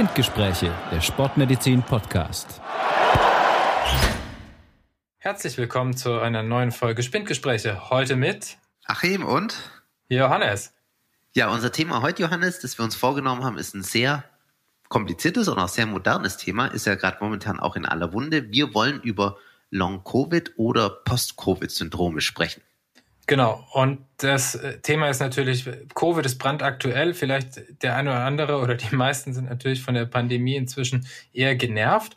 Spindgespräche, der Sportmedizin Podcast. Herzlich willkommen zu einer neuen Folge Spindgespräche. Heute mit Achim und Johannes. Ja, unser Thema heute, Johannes, das wir uns vorgenommen haben, ist ein sehr kompliziertes und auch sehr modernes Thema, ist ja gerade momentan auch in aller Munde. Wir wollen über Long-Covid oder Post-Covid-Syndrome sprechen. Genau, und das äh, Thema ist natürlich, Covid ist brandaktuell. Vielleicht der eine oder andere oder die meisten sind natürlich von der Pandemie inzwischen eher genervt.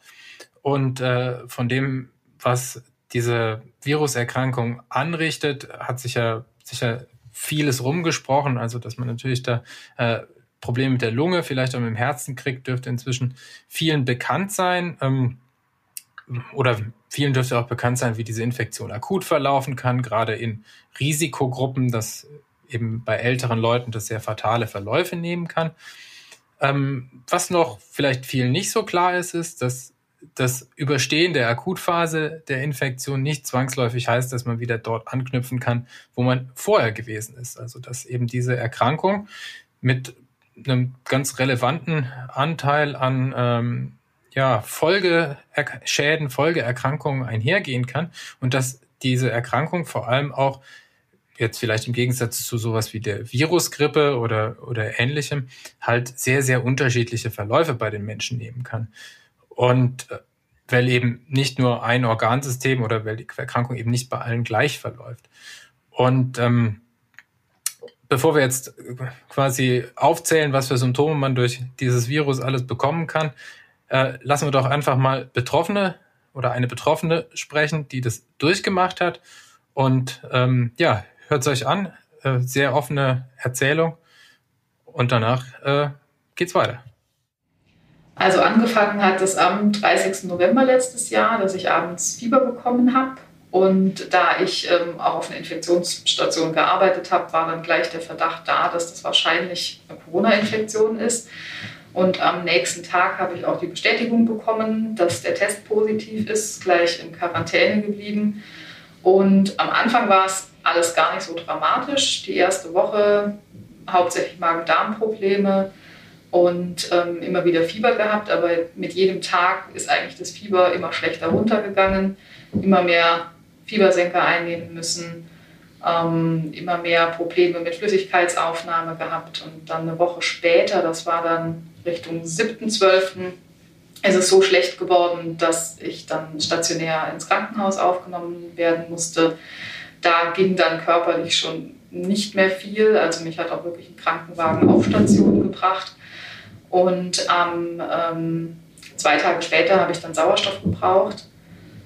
Und äh, von dem, was diese Viruserkrankung anrichtet, hat sich ja sicher vieles rumgesprochen. Also, dass man natürlich da äh, Probleme mit der Lunge, vielleicht auch mit dem Herzen kriegt, dürfte inzwischen vielen bekannt sein. Ähm, oder vielen dürfte auch bekannt sein, wie diese Infektion akut verlaufen kann, gerade in Risikogruppen, dass eben bei älteren Leuten das sehr fatale Verläufe nehmen kann. Ähm, was noch vielleicht vielen nicht so klar ist, ist, dass das Überstehen der Akutphase der Infektion nicht zwangsläufig heißt, dass man wieder dort anknüpfen kann, wo man vorher gewesen ist. Also dass eben diese Erkrankung mit einem ganz relevanten Anteil an ähm, ja, Folgeschäden, Folgeerkrankungen einhergehen kann und dass diese Erkrankung vor allem auch jetzt vielleicht im Gegensatz zu sowas wie der Virusgrippe oder, oder ähnlichem halt sehr, sehr unterschiedliche Verläufe bei den Menschen nehmen kann. Und äh, weil eben nicht nur ein Organsystem oder weil die Erkrankung eben nicht bei allen gleich verläuft. Und ähm, bevor wir jetzt quasi aufzählen, was für Symptome man durch dieses Virus alles bekommen kann, äh, lassen wir doch einfach mal Betroffene oder eine Betroffene sprechen, die das durchgemacht hat. Und ähm, ja, hört es euch an. Äh, sehr offene Erzählung. Und danach äh, geht's weiter. Also angefangen hat es am 30. November letztes Jahr, dass ich abends Fieber bekommen habe. Und da ich ähm, auch auf einer Infektionsstation gearbeitet habe, war dann gleich der Verdacht da, dass das wahrscheinlich eine Corona-Infektion ist. Und am nächsten Tag habe ich auch die Bestätigung bekommen, dass der Test positiv ist, gleich in Quarantäne geblieben. Und am Anfang war es alles gar nicht so dramatisch. Die erste Woche hauptsächlich Magen-Darm-Probleme und ähm, immer wieder Fieber gehabt. Aber mit jedem Tag ist eigentlich das Fieber immer schlechter runtergegangen. Immer mehr Fiebersenker einnehmen müssen, ähm, immer mehr Probleme mit Flüssigkeitsaufnahme gehabt. Und dann eine Woche später, das war dann Richtung 7.12. ist es so schlecht geworden, dass ich dann stationär ins Krankenhaus aufgenommen werden musste. Da ging dann körperlich schon nicht mehr viel. Also mich hat auch wirklich ein Krankenwagen auf Station gebracht. Und ähm, ähm, zwei Tage später habe ich dann Sauerstoff gebraucht,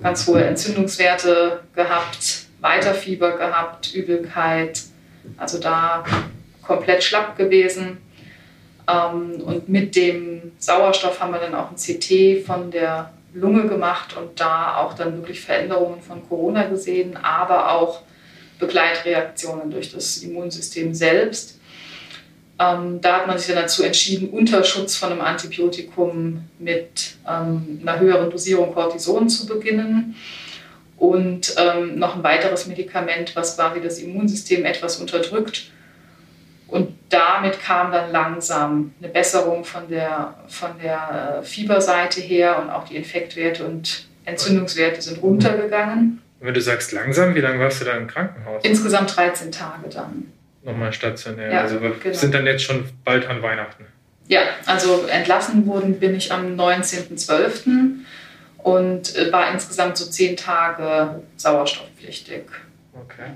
ganz hohe Entzündungswerte gehabt, Weiterfieber gehabt, Übelkeit. Also da komplett schlapp gewesen. Ähm, und mit dem Sauerstoff haben wir dann auch ein CT von der Lunge gemacht und da auch dann wirklich Veränderungen von Corona gesehen, aber auch Begleitreaktionen durch das Immunsystem selbst. Ähm, da hat man sich dann dazu entschieden, unter Schutz von einem Antibiotikum mit ähm, einer höheren Dosierung Cortison zu beginnen und ähm, noch ein weiteres Medikament, was quasi das Immunsystem etwas unterdrückt und damit kam dann langsam eine Besserung von der, von der äh, Fieberseite her und auch die Infektwerte und Entzündungswerte sind runtergegangen. wenn du sagst langsam, wie lange warst du da im Krankenhaus? Insgesamt 13 Tage dann. Nochmal stationär. Ja, also wir genau. sind dann jetzt schon bald an Weihnachten. Ja, also entlassen wurden bin ich am 19.12. und äh, war insgesamt so zehn Tage sauerstoffpflichtig. Okay.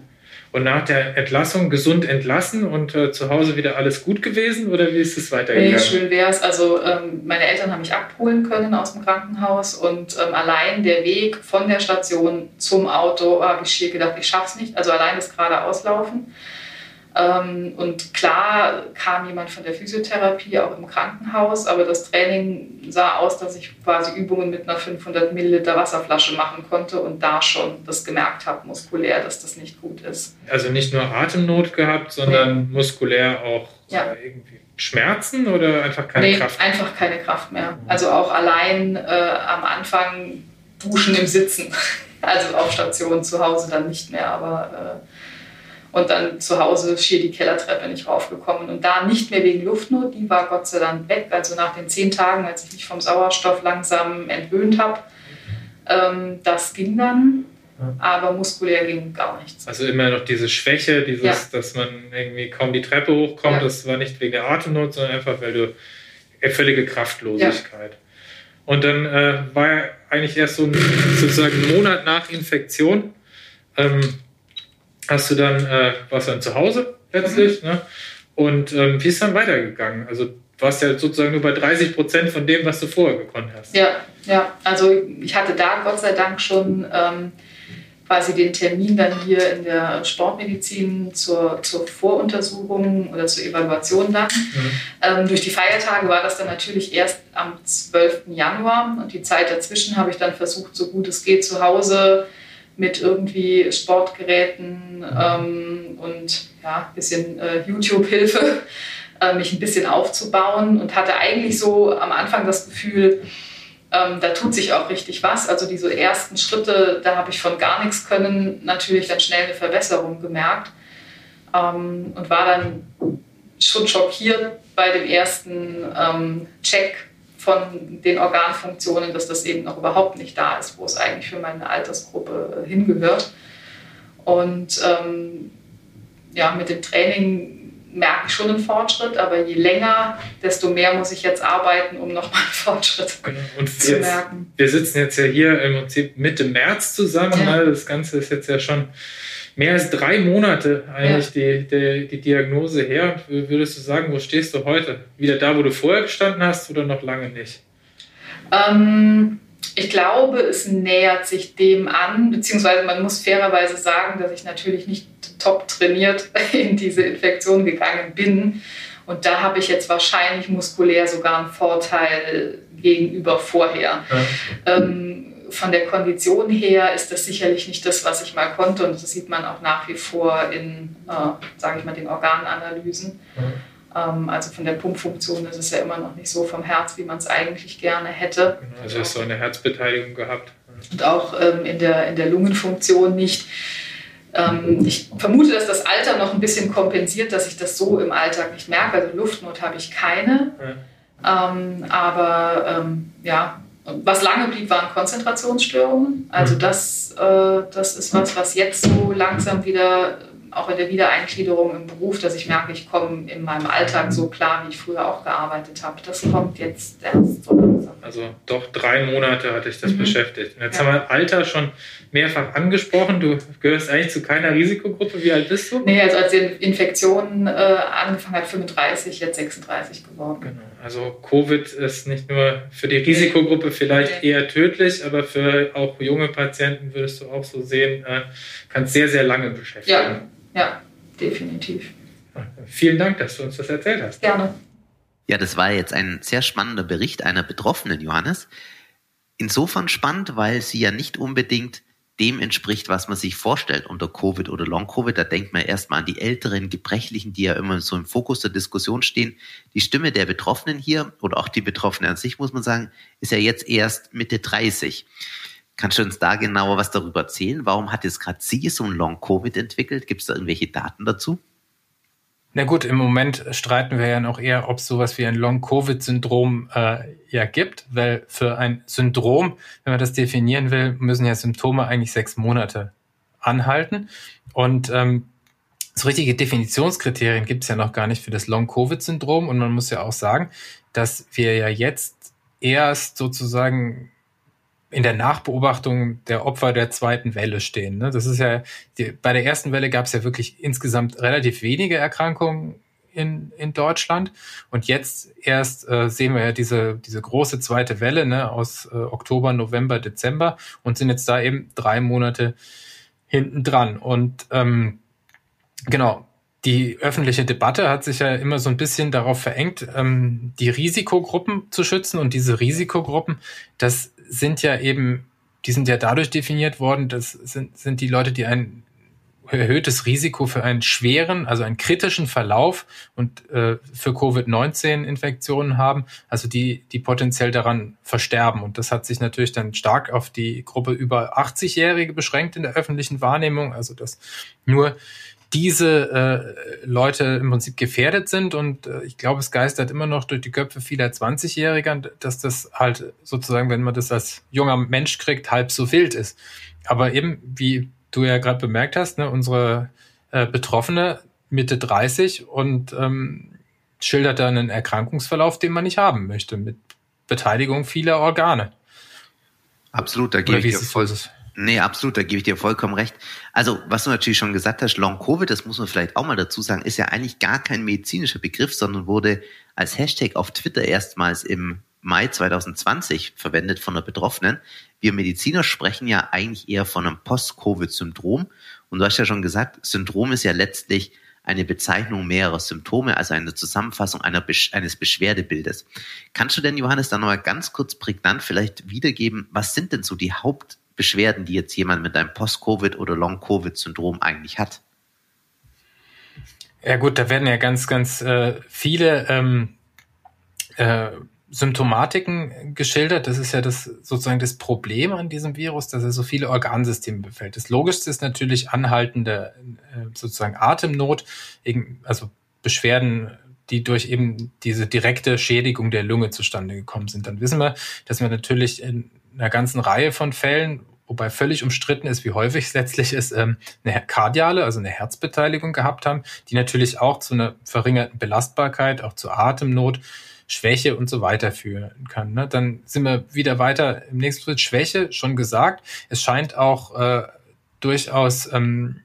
Und nach der Entlassung gesund entlassen und äh, zu Hause wieder alles gut gewesen oder wie ist es weitergegangen? Nee, schön wäre es. Also ähm, meine Eltern haben mich abholen können aus dem Krankenhaus und ähm, allein der Weg von der Station zum Auto habe ich schier gedacht, ich schaffe es nicht. Also allein das gerade auslaufen. Ähm, und klar kam jemand von der Physiotherapie auch im Krankenhaus, aber das Training sah aus, dass ich quasi Übungen mit einer 500 Milliliter Wasserflasche machen konnte und da schon das gemerkt habe, muskulär, dass das nicht gut ist. Also nicht nur Atemnot gehabt, sondern nee. muskulär auch ja. irgendwie Schmerzen oder einfach keine nee, Kraft? einfach keine Kraft mehr. Also auch allein äh, am Anfang duschen im Sitzen. Also auf Station zu Hause dann nicht mehr, aber... Äh, und dann zu Hause schier die Kellertreppe nicht raufgekommen. Und da nicht mehr wegen Luftnot, die war Gott sei Dank weg. Also nach den zehn Tagen, als ich mich vom Sauerstoff langsam entwöhnt habe, ähm, das ging dann. Aber muskulär ging gar nichts. Also immer noch diese Schwäche, dieses, ja. dass man irgendwie kaum die Treppe hochkommt, ja. das war nicht wegen der Atemnot, sondern einfach, weil du äh, völlige Kraftlosigkeit. Ja. Und dann äh, war eigentlich erst so ein, sozusagen ein Monat nach Infektion, ähm, hast du dann, äh, warst dann zu Hause letztlich, mhm. ne? Und ähm, wie ist dann weitergegangen? Also du warst ja sozusagen nur bei 30 Prozent von dem, was du vorher gekonnt hast. Ja, ja. Also ich hatte da Gott sei Dank schon ähm, quasi den Termin dann hier in der Sportmedizin zur, zur Voruntersuchung oder zur Evaluation dann. Mhm. Ähm, durch die Feiertage war das dann natürlich erst am 12. Januar und die Zeit dazwischen habe ich dann versucht, so gut es geht, zu Hause mit irgendwie Sportgeräten ähm, und ja, ein bisschen äh, YouTube-Hilfe äh, mich ein bisschen aufzubauen und hatte eigentlich so am Anfang das Gefühl, ähm, da tut sich auch richtig was. Also diese ersten Schritte, da habe ich von gar nichts können natürlich dann schnell eine Verbesserung gemerkt ähm, und war dann schon schockiert bei dem ersten ähm, Check von den Organfunktionen, dass das eben noch überhaupt nicht da ist, wo es eigentlich für meine Altersgruppe hingehört. Und ähm, ja, mit dem Training merke ich schon einen Fortschritt, aber je länger, desto mehr muss ich jetzt arbeiten, um nochmal einen Fortschritt genau. Und zu jetzt, merken. Wir sitzen jetzt ja hier im Prinzip Mitte März zusammen. Ja. Ne? Das Ganze ist jetzt ja schon mehr als drei Monate eigentlich ja. die, die, die, Diagnose her. Würdest du sagen, wo stehst du heute? Wieder da, wo du vorher gestanden hast oder noch lange nicht? Ähm, ich glaube, es nähert sich dem an, beziehungsweise man muss fairerweise sagen, dass ich natürlich nicht top trainiert in diese Infektion gegangen bin. Und da habe ich jetzt wahrscheinlich muskulär sogar einen Vorteil gegenüber vorher. Ja. Ähm, von der Kondition her ist das sicherlich nicht das, was ich mal konnte. Und das sieht man auch nach wie vor in, äh, sage ich mal, den Organanalysen. Ja. Ähm, also von der Pumpfunktion ist es ja immer noch nicht so vom Herz, wie man es eigentlich gerne hätte. Genau, also hast du eine Herzbeteiligung gehabt. Und auch ähm, in, der, in der Lungenfunktion nicht. Ähm, ich vermute, dass das Alter noch ein bisschen kompensiert, dass ich das so im Alltag nicht merke. Also Luftnot habe ich keine. Ja. Ähm, aber ähm, ja, was lange blieb, waren Konzentrationsstörungen. Also mhm. das, äh, das ist was, was jetzt so langsam wieder auch in der Wiedereingliederung im Beruf, dass ich merke, ich komme in meinem Alltag so klar, wie ich früher auch gearbeitet habe. Das kommt jetzt erst so langsam. Also doch drei Monate hatte ich das mhm. beschäftigt. Und jetzt ja. haben wir Alter schon mehrfach angesprochen. Du gehörst eigentlich zu keiner Risikogruppe. Wie alt bist du? Nee, also als die Infektion äh, angefangen hat, 35, jetzt 36 geworden. Genau. Also Covid ist nicht nur für die Risikogruppe vielleicht eher tödlich, aber für auch junge Patienten würdest du auch so sehen, äh, kann sehr, sehr lange beschäftigen. Ja, ja, definitiv. Vielen Dank, dass du uns das erzählt hast. Gerne. Ja, das war jetzt ein sehr spannender Bericht einer Betroffenen, Johannes. Insofern spannend, weil sie ja nicht unbedingt dem entspricht, was man sich vorstellt unter Covid oder Long-Covid. Da denkt man erstmal an die älteren Gebrechlichen, die ja immer so im Fokus der Diskussion stehen. Die Stimme der Betroffenen hier oder auch die Betroffenen an sich, muss man sagen, ist ja jetzt erst Mitte 30. Kannst du uns da genauer was darüber erzählen? Warum hat jetzt gerade sie so ein Long-Covid entwickelt? Gibt es da irgendwelche Daten dazu? Na gut, im Moment streiten wir ja noch eher, ob es sowas wie ein Long-Covid-Syndrom äh, ja gibt, weil für ein Syndrom, wenn man das definieren will, müssen ja Symptome eigentlich sechs Monate anhalten. Und ähm, so richtige Definitionskriterien gibt es ja noch gar nicht für das Long-Covid-Syndrom. Und man muss ja auch sagen, dass wir ja jetzt erst sozusagen in der Nachbeobachtung der Opfer der zweiten Welle stehen. Ne? Das ist ja, die, bei der ersten Welle gab es ja wirklich insgesamt relativ wenige Erkrankungen in, in Deutschland. Und jetzt erst äh, sehen wir ja diese, diese große zweite Welle ne, aus äh, Oktober, November, Dezember und sind jetzt da eben drei Monate hinten dran. Und ähm, genau, die öffentliche Debatte hat sich ja immer so ein bisschen darauf verengt, ähm, die Risikogruppen zu schützen. Und diese Risikogruppen, das sind ja eben, die sind ja dadurch definiert worden, das sind, sind die Leute, die ein erhöhtes Risiko für einen schweren, also einen kritischen Verlauf und äh, für Covid-19-Infektionen haben, also die, die potenziell daran versterben. Und das hat sich natürlich dann stark auf die Gruppe über 80-Jährige beschränkt in der öffentlichen Wahrnehmung, also dass nur diese äh, Leute im Prinzip gefährdet sind. Und äh, ich glaube, es geistert immer noch durch die Köpfe vieler 20-Jähriger, dass das halt sozusagen, wenn man das als junger Mensch kriegt, halb so wild ist. Aber eben, wie du ja gerade bemerkt hast, ne, unsere äh, Betroffene Mitte 30 und ähm, schildert dann einen Erkrankungsverlauf, den man nicht haben möchte, mit Beteiligung vieler Organe. Absolut, da gebe ich dir voll, Nee, absolut, da gebe ich dir vollkommen recht. Also, was du natürlich schon gesagt hast, Long Covid, das muss man vielleicht auch mal dazu sagen, ist ja eigentlich gar kein medizinischer Begriff, sondern wurde als Hashtag auf Twitter erstmals im Mai 2020 verwendet von der Betroffenen. Wir Mediziner sprechen ja eigentlich eher von einem Post-Covid-Syndrom. Und du hast ja schon gesagt, Syndrom ist ja letztlich eine Bezeichnung mehrerer Symptome, also eine Zusammenfassung einer, eines Beschwerdebildes. Kannst du denn, Johannes, da nochmal ganz kurz prägnant vielleicht wiedergeben, was sind denn so die Hauptbeschwerden, die jetzt jemand mit einem Post-Covid- oder Long-Covid-Syndrom eigentlich hat? Ja gut, da werden ja ganz, ganz äh, viele ähm, äh, Symptomatiken geschildert. Das ist ja das sozusagen das Problem an diesem Virus, dass er so viele Organsysteme befällt. Das Logischste ist natürlich anhaltende äh, sozusagen Atemnot, also Beschwerden, die durch eben diese direkte Schädigung der Lunge zustande gekommen sind. Dann wissen wir, dass wir natürlich in einer ganzen Reihe von Fällen, wobei völlig umstritten ist, wie häufig es letztlich ist, ähm, eine kardiale, also eine Herzbeteiligung gehabt haben, die natürlich auch zu einer verringerten Belastbarkeit, auch zu Atemnot, Schwäche und so weiter führen kann. Ne? Dann sind wir wieder weiter im nächsten Schritt. Schwäche, schon gesagt. Es scheint auch äh, durchaus ähm,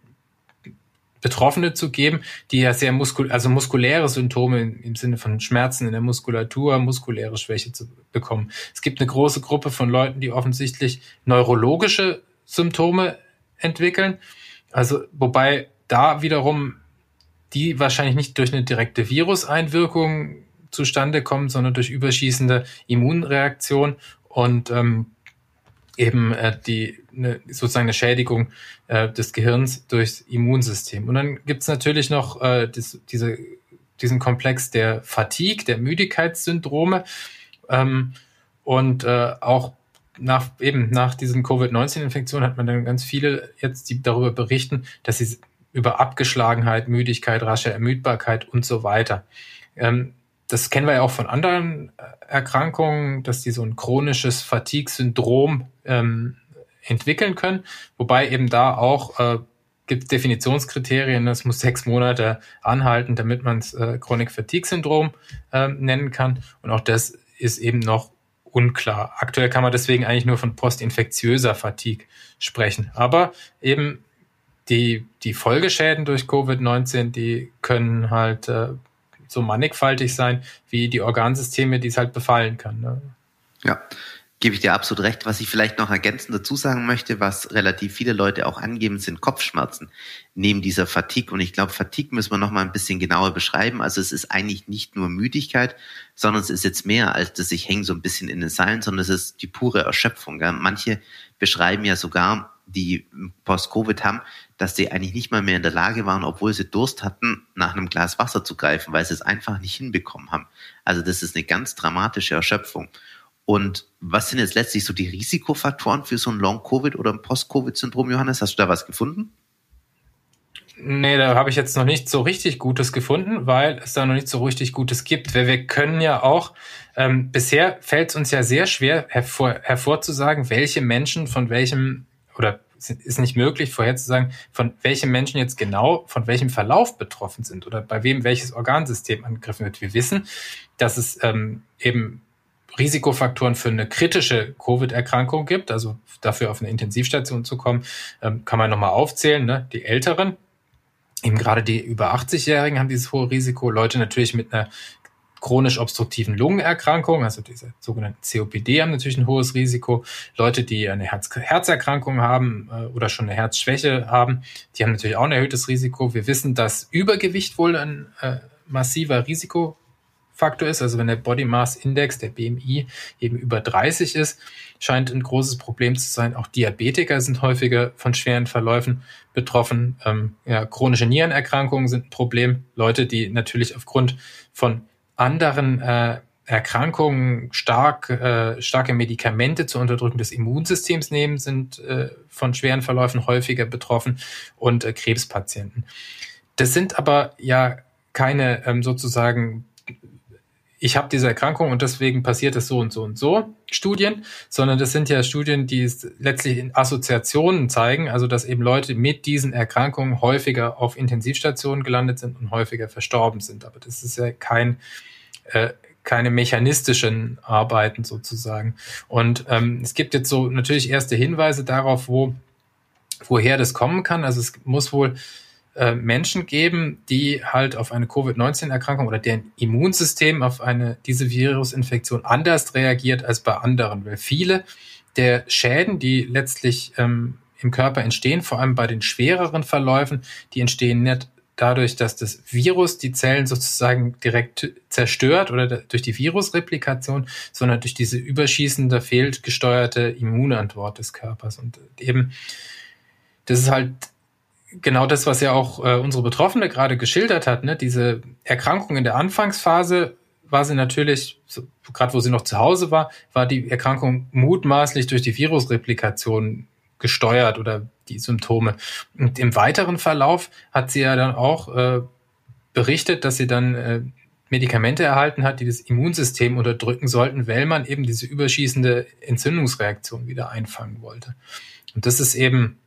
Betroffene zu geben, die ja sehr muskul also muskuläre Symptome im Sinne von Schmerzen in der Muskulatur, muskuläre Schwäche zu bekommen. Es gibt eine große Gruppe von Leuten, die offensichtlich neurologische Symptome entwickeln. Also, wobei da wiederum die wahrscheinlich nicht durch eine direkte Viruseinwirkung zustande kommen, sondern durch überschießende Immunreaktion und ähm, eben äh, die ne, sozusagen eine Schädigung äh, des Gehirns durchs Immunsystem. Und dann gibt's natürlich noch äh, das, diese, diesen Komplex der Fatigue, der Müdigkeitssyndrome ähm, und äh, auch nach eben nach diesen Covid-19-Infektionen hat man dann ganz viele jetzt, die darüber berichten, dass sie über Abgeschlagenheit, Müdigkeit, rasche Ermüdbarkeit und so weiter. Ähm, das kennen wir ja auch von anderen äh, Erkrankungen, dass die so ein chronisches Fatigue-Syndrom ähm, entwickeln können, wobei eben da auch äh, gibt Definitionskriterien, das muss sechs Monate anhalten, damit man es äh, Chronic Fatigue Syndrom äh, nennen kann. Und auch das ist eben noch unklar. Aktuell kann man deswegen eigentlich nur von postinfektiöser Fatigue sprechen. Aber eben die, die Folgeschäden durch Covid-19, die können halt äh, so mannigfaltig sein wie die Organsysteme, die es halt befallen kann. Ne? Ja, gebe ich dir absolut recht. Was ich vielleicht noch ergänzend dazu sagen möchte, was relativ viele Leute auch angeben, sind Kopfschmerzen neben dieser Fatigue. Und ich glaube, Fatigue müssen wir noch mal ein bisschen genauer beschreiben. Also es ist eigentlich nicht nur Müdigkeit, sondern es ist jetzt mehr als das ich hänge so ein bisschen in den Seilen, sondern es ist die pure Erschöpfung. Manche beschreiben ja sogar, die Post-Covid haben, dass sie eigentlich nicht mal mehr in der Lage waren, obwohl sie Durst hatten, nach einem Glas Wasser zu greifen, weil sie es einfach nicht hinbekommen haben. Also das ist eine ganz dramatische Erschöpfung. Und was sind jetzt letztlich so die Risikofaktoren für so ein Long-Covid oder ein Post-Covid-Syndrom, Johannes? Hast du da was gefunden? Nee, da habe ich jetzt noch nicht so richtig Gutes gefunden, weil es da noch nicht so richtig Gutes gibt. Weil wir können ja auch, ähm, bisher fällt es uns ja sehr schwer hervor, hervorzusagen, welche Menschen von welchem oder ist nicht möglich vorherzusagen, von welchem Menschen jetzt genau von welchem Verlauf betroffen sind oder bei wem welches Organsystem angegriffen wird. Wir wissen, dass es ähm, eben Risikofaktoren für eine kritische Covid-Erkrankung gibt, also dafür auf eine Intensivstation zu kommen, ähm, kann man nochmal aufzählen. Ne? Die Älteren, eben gerade die über 80-Jährigen haben dieses hohe Risiko, Leute natürlich mit einer chronisch obstruktiven Lungenerkrankungen, also diese sogenannten COPD, haben natürlich ein hohes Risiko. Leute, die eine Herz Herzerkrankung haben äh, oder schon eine Herzschwäche haben, die haben natürlich auch ein erhöhtes Risiko. Wir wissen, dass Übergewicht wohl ein äh, massiver Risikofaktor ist. Also wenn der Body Mass Index, der BMI, eben über 30 ist, scheint ein großes Problem zu sein. Auch Diabetiker sind häufiger von schweren Verläufen betroffen. Ähm, ja, chronische Nierenerkrankungen sind ein Problem. Leute, die natürlich aufgrund von anderen äh, Erkrankungen stark, äh, starke Medikamente zur Unterdrückung des Immunsystems nehmen, sind äh, von schweren Verläufen häufiger betroffen und äh, Krebspatienten. das sind aber ja keine ähm, sozusagen ich habe diese Erkrankung und deswegen passiert es so und so und so Studien, sondern das sind ja Studien, die es letztlich in Assoziationen zeigen, also dass eben Leute mit diesen Erkrankungen häufiger auf Intensivstationen gelandet sind und häufiger verstorben sind. Aber das ist ja kein äh, keine mechanistischen Arbeiten sozusagen. Und ähm, es gibt jetzt so natürlich erste Hinweise darauf, wo woher das kommen kann. Also es muss wohl äh, Menschen geben, die halt auf eine Covid-19-Erkrankung oder deren Immunsystem auf eine diese Virusinfektion anders reagiert als bei anderen, weil viele der Schäden, die letztlich ähm, im Körper entstehen, vor allem bei den schwereren Verläufen, die entstehen nicht dadurch, dass das Virus die Zellen sozusagen direkt zerstört oder durch die Virusreplikation, sondern durch diese überschießende, fehlgesteuerte Immunantwort des Körpers. Und eben, das ist halt genau das, was ja auch äh, unsere Betroffene gerade geschildert hat, ne? diese Erkrankung in der Anfangsphase war sie natürlich, so, gerade wo sie noch zu Hause war, war die Erkrankung mutmaßlich durch die Virusreplikation gesteuert oder die Symptome. Und im weiteren Verlauf hat sie ja dann auch äh, berichtet, dass sie dann äh, Medikamente erhalten hat, die das Immunsystem unterdrücken sollten, weil man eben diese überschießende Entzündungsreaktion wieder einfangen wollte. Und das ist eben,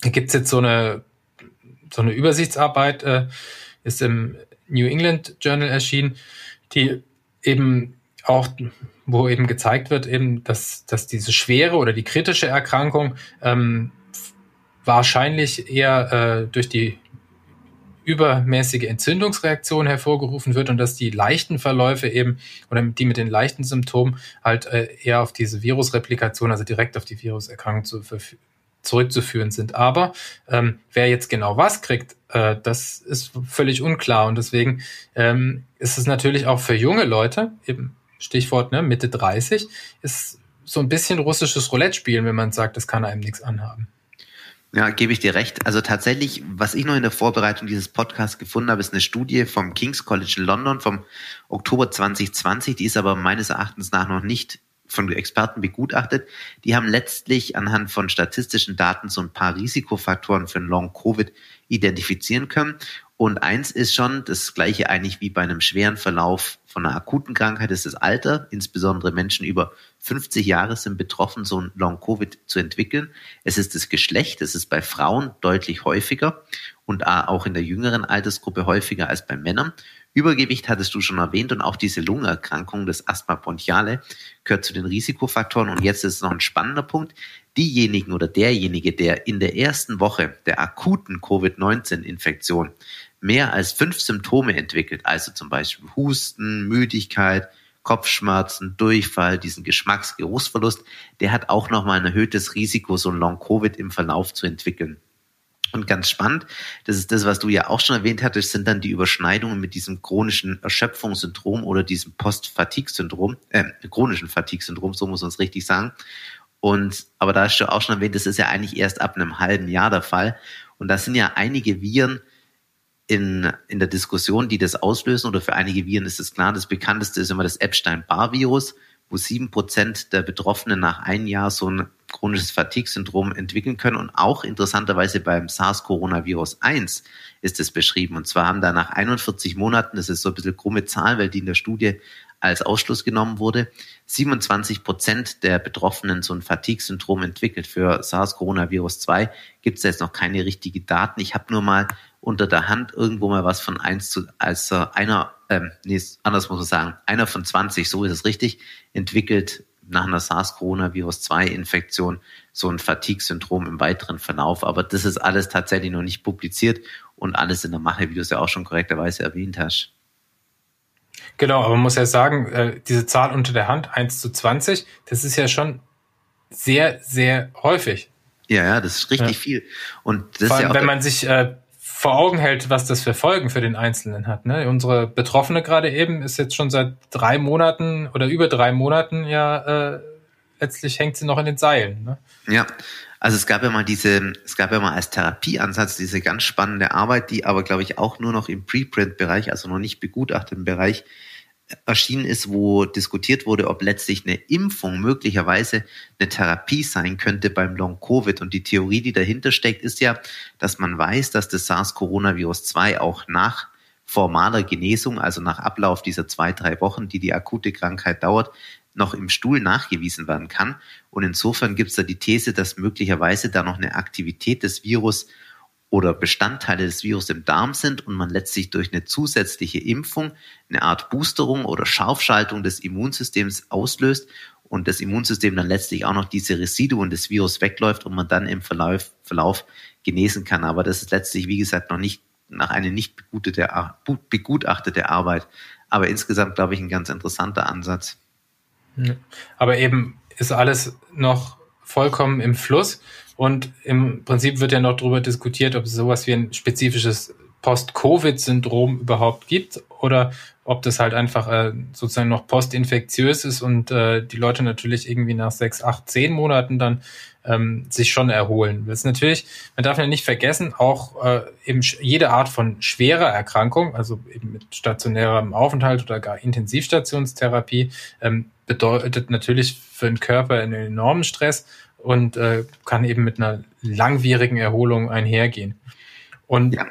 da gibt's jetzt so eine so eine Übersichtsarbeit äh, ist im New England Journal erschienen, die eben auch, wo eben gezeigt wird, eben, dass, dass diese schwere oder die kritische Erkrankung ähm, wahrscheinlich eher äh, durch die übermäßige Entzündungsreaktion hervorgerufen wird und dass die leichten Verläufe eben oder die mit den leichten Symptomen halt äh, eher auf diese Virusreplikation, also direkt auf die Viruserkrankung zu, zurückzuführen sind. Aber ähm, wer jetzt genau was kriegt, äh, das ist völlig unklar. Und deswegen ähm, ist es natürlich auch für junge Leute, eben Stichwort ne, Mitte 30, ist so ein bisschen russisches Roulette spielen, wenn man sagt, das kann einem nichts anhaben. Ja, gebe ich dir recht. Also tatsächlich, was ich noch in der Vorbereitung dieses Podcasts gefunden habe, ist eine Studie vom King's College in London vom Oktober 2020. Die ist aber meines Erachtens nach noch nicht von Experten begutachtet. Die haben letztlich anhand von statistischen Daten so ein paar Risikofaktoren für Long-Covid identifizieren können. Und eins ist schon das gleiche eigentlich wie bei einem schweren Verlauf von einer akuten Krankheit ist das Alter. Insbesondere Menschen über 50 Jahre sind betroffen, so ein Long-Covid zu entwickeln. Es ist das Geschlecht. Es ist bei Frauen deutlich häufiger und auch in der jüngeren Altersgruppe häufiger als bei Männern. Übergewicht hattest du schon erwähnt und auch diese Lungenerkrankung, das Asthma bronchiale, gehört zu den Risikofaktoren. Und jetzt ist noch ein spannender Punkt. Diejenigen oder derjenige, der in der ersten Woche der akuten Covid-19-Infektion mehr als fünf Symptome entwickelt, also zum Beispiel Husten, Müdigkeit, Kopfschmerzen, Durchfall, diesen Geschmacksgeruchsverlust, der hat auch nochmal ein erhöhtes Risiko, so ein Long-Covid im Verlauf zu entwickeln. Und ganz spannend, das ist das, was du ja auch schon erwähnt hattest, sind dann die Überschneidungen mit diesem chronischen Erschöpfungssyndrom oder diesem Post-Fatigue-Syndrom, äh, chronischen Fatigue-Syndrom, so muss man es richtig sagen. Und, aber da hast du auch schon erwähnt, das ist ja eigentlich erst ab einem halben Jahr der Fall. Und da sind ja einige Viren in, in der Diskussion, die das auslösen, oder für einige Viren ist es klar, das bekannteste ist immer das Epstein-Barr-Virus wo sieben Prozent der Betroffenen nach einem Jahr so ein chronisches Fatigue-Syndrom entwickeln können. Und auch interessanterweise beim SARS-Coronavirus 1 ist es beschrieben. Und zwar haben da nach 41 Monaten, das ist so ein bisschen krumme Zahl, weil die in der Studie als Ausschluss genommen wurde, 27 Prozent der Betroffenen so ein Fatigue-Syndrom entwickelt. Für SARS-Coronavirus 2 gibt es jetzt noch keine richtigen Daten. Ich habe nur mal unter der Hand irgendwo mal was von eins zu, also einer, ähm, nee, anders muss man sagen, einer von 20, so ist es richtig, entwickelt nach einer SARS-Coronavirus-2-Infektion so ein Fatigue-Syndrom im weiteren Verlauf. Aber das ist alles tatsächlich noch nicht publiziert und alles in der Mache, wie du es ja auch schon korrekterweise erwähnt hast. Genau, aber man muss ja sagen, äh, diese Zahl unter der Hand, 1 zu 20, das ist ja schon sehr, sehr häufig. Ja, ja, das ist richtig ja. viel. Und das Vor allem, ja wenn man sich äh, vor Augen hält, was das für Folgen für den Einzelnen hat. Ne? Unsere Betroffene gerade eben ist jetzt schon seit drei Monaten oder über drei Monaten ja äh, letztlich hängt sie noch in den Seilen. Ne? Ja, also es gab ja mal diese, es gab ja mal als Therapieansatz diese ganz spannende Arbeit, die aber glaube ich auch nur noch im Preprint-Bereich, also noch nicht begutachteten Bereich erschienen ist, wo diskutiert wurde, ob letztlich eine Impfung möglicherweise eine Therapie sein könnte beim Long-Covid. Und die Theorie, die dahinter steckt, ist ja, dass man weiß, dass das SARS-Coronavirus 2 auch nach formaler Genesung, also nach Ablauf dieser zwei, drei Wochen, die die akute Krankheit dauert, noch im Stuhl nachgewiesen werden kann. Und insofern gibt es da die These, dass möglicherweise da noch eine Aktivität des Virus oder Bestandteile des Virus im Darm sind und man letztlich durch eine zusätzliche Impfung eine Art Boosterung oder Scharfschaltung des Immunsystems auslöst und das Immunsystem dann letztlich auch noch diese Residuen des Virus wegläuft und man dann im Verlauf, Verlauf genesen kann. Aber das ist letztlich, wie gesagt, noch nicht nach einer nicht begutachtete Arbeit. Aber insgesamt, glaube ich, ein ganz interessanter Ansatz. Aber eben ist alles noch vollkommen im Fluss. Und im Prinzip wird ja noch darüber diskutiert, ob es sowas wie ein spezifisches Post-Covid-Syndrom überhaupt gibt oder ob das halt einfach äh, sozusagen noch postinfektiös ist und äh, die Leute natürlich irgendwie nach sechs, acht, zehn Monaten dann ähm, sich schon erholen. Das ist natürlich, man darf ja nicht vergessen, auch äh, eben jede Art von schwerer Erkrankung, also eben mit stationärem Aufenthalt oder gar Intensivstationstherapie, ähm, bedeutet natürlich für den Körper einen enormen Stress und äh, kann eben mit einer langwierigen Erholung einhergehen. Und ja,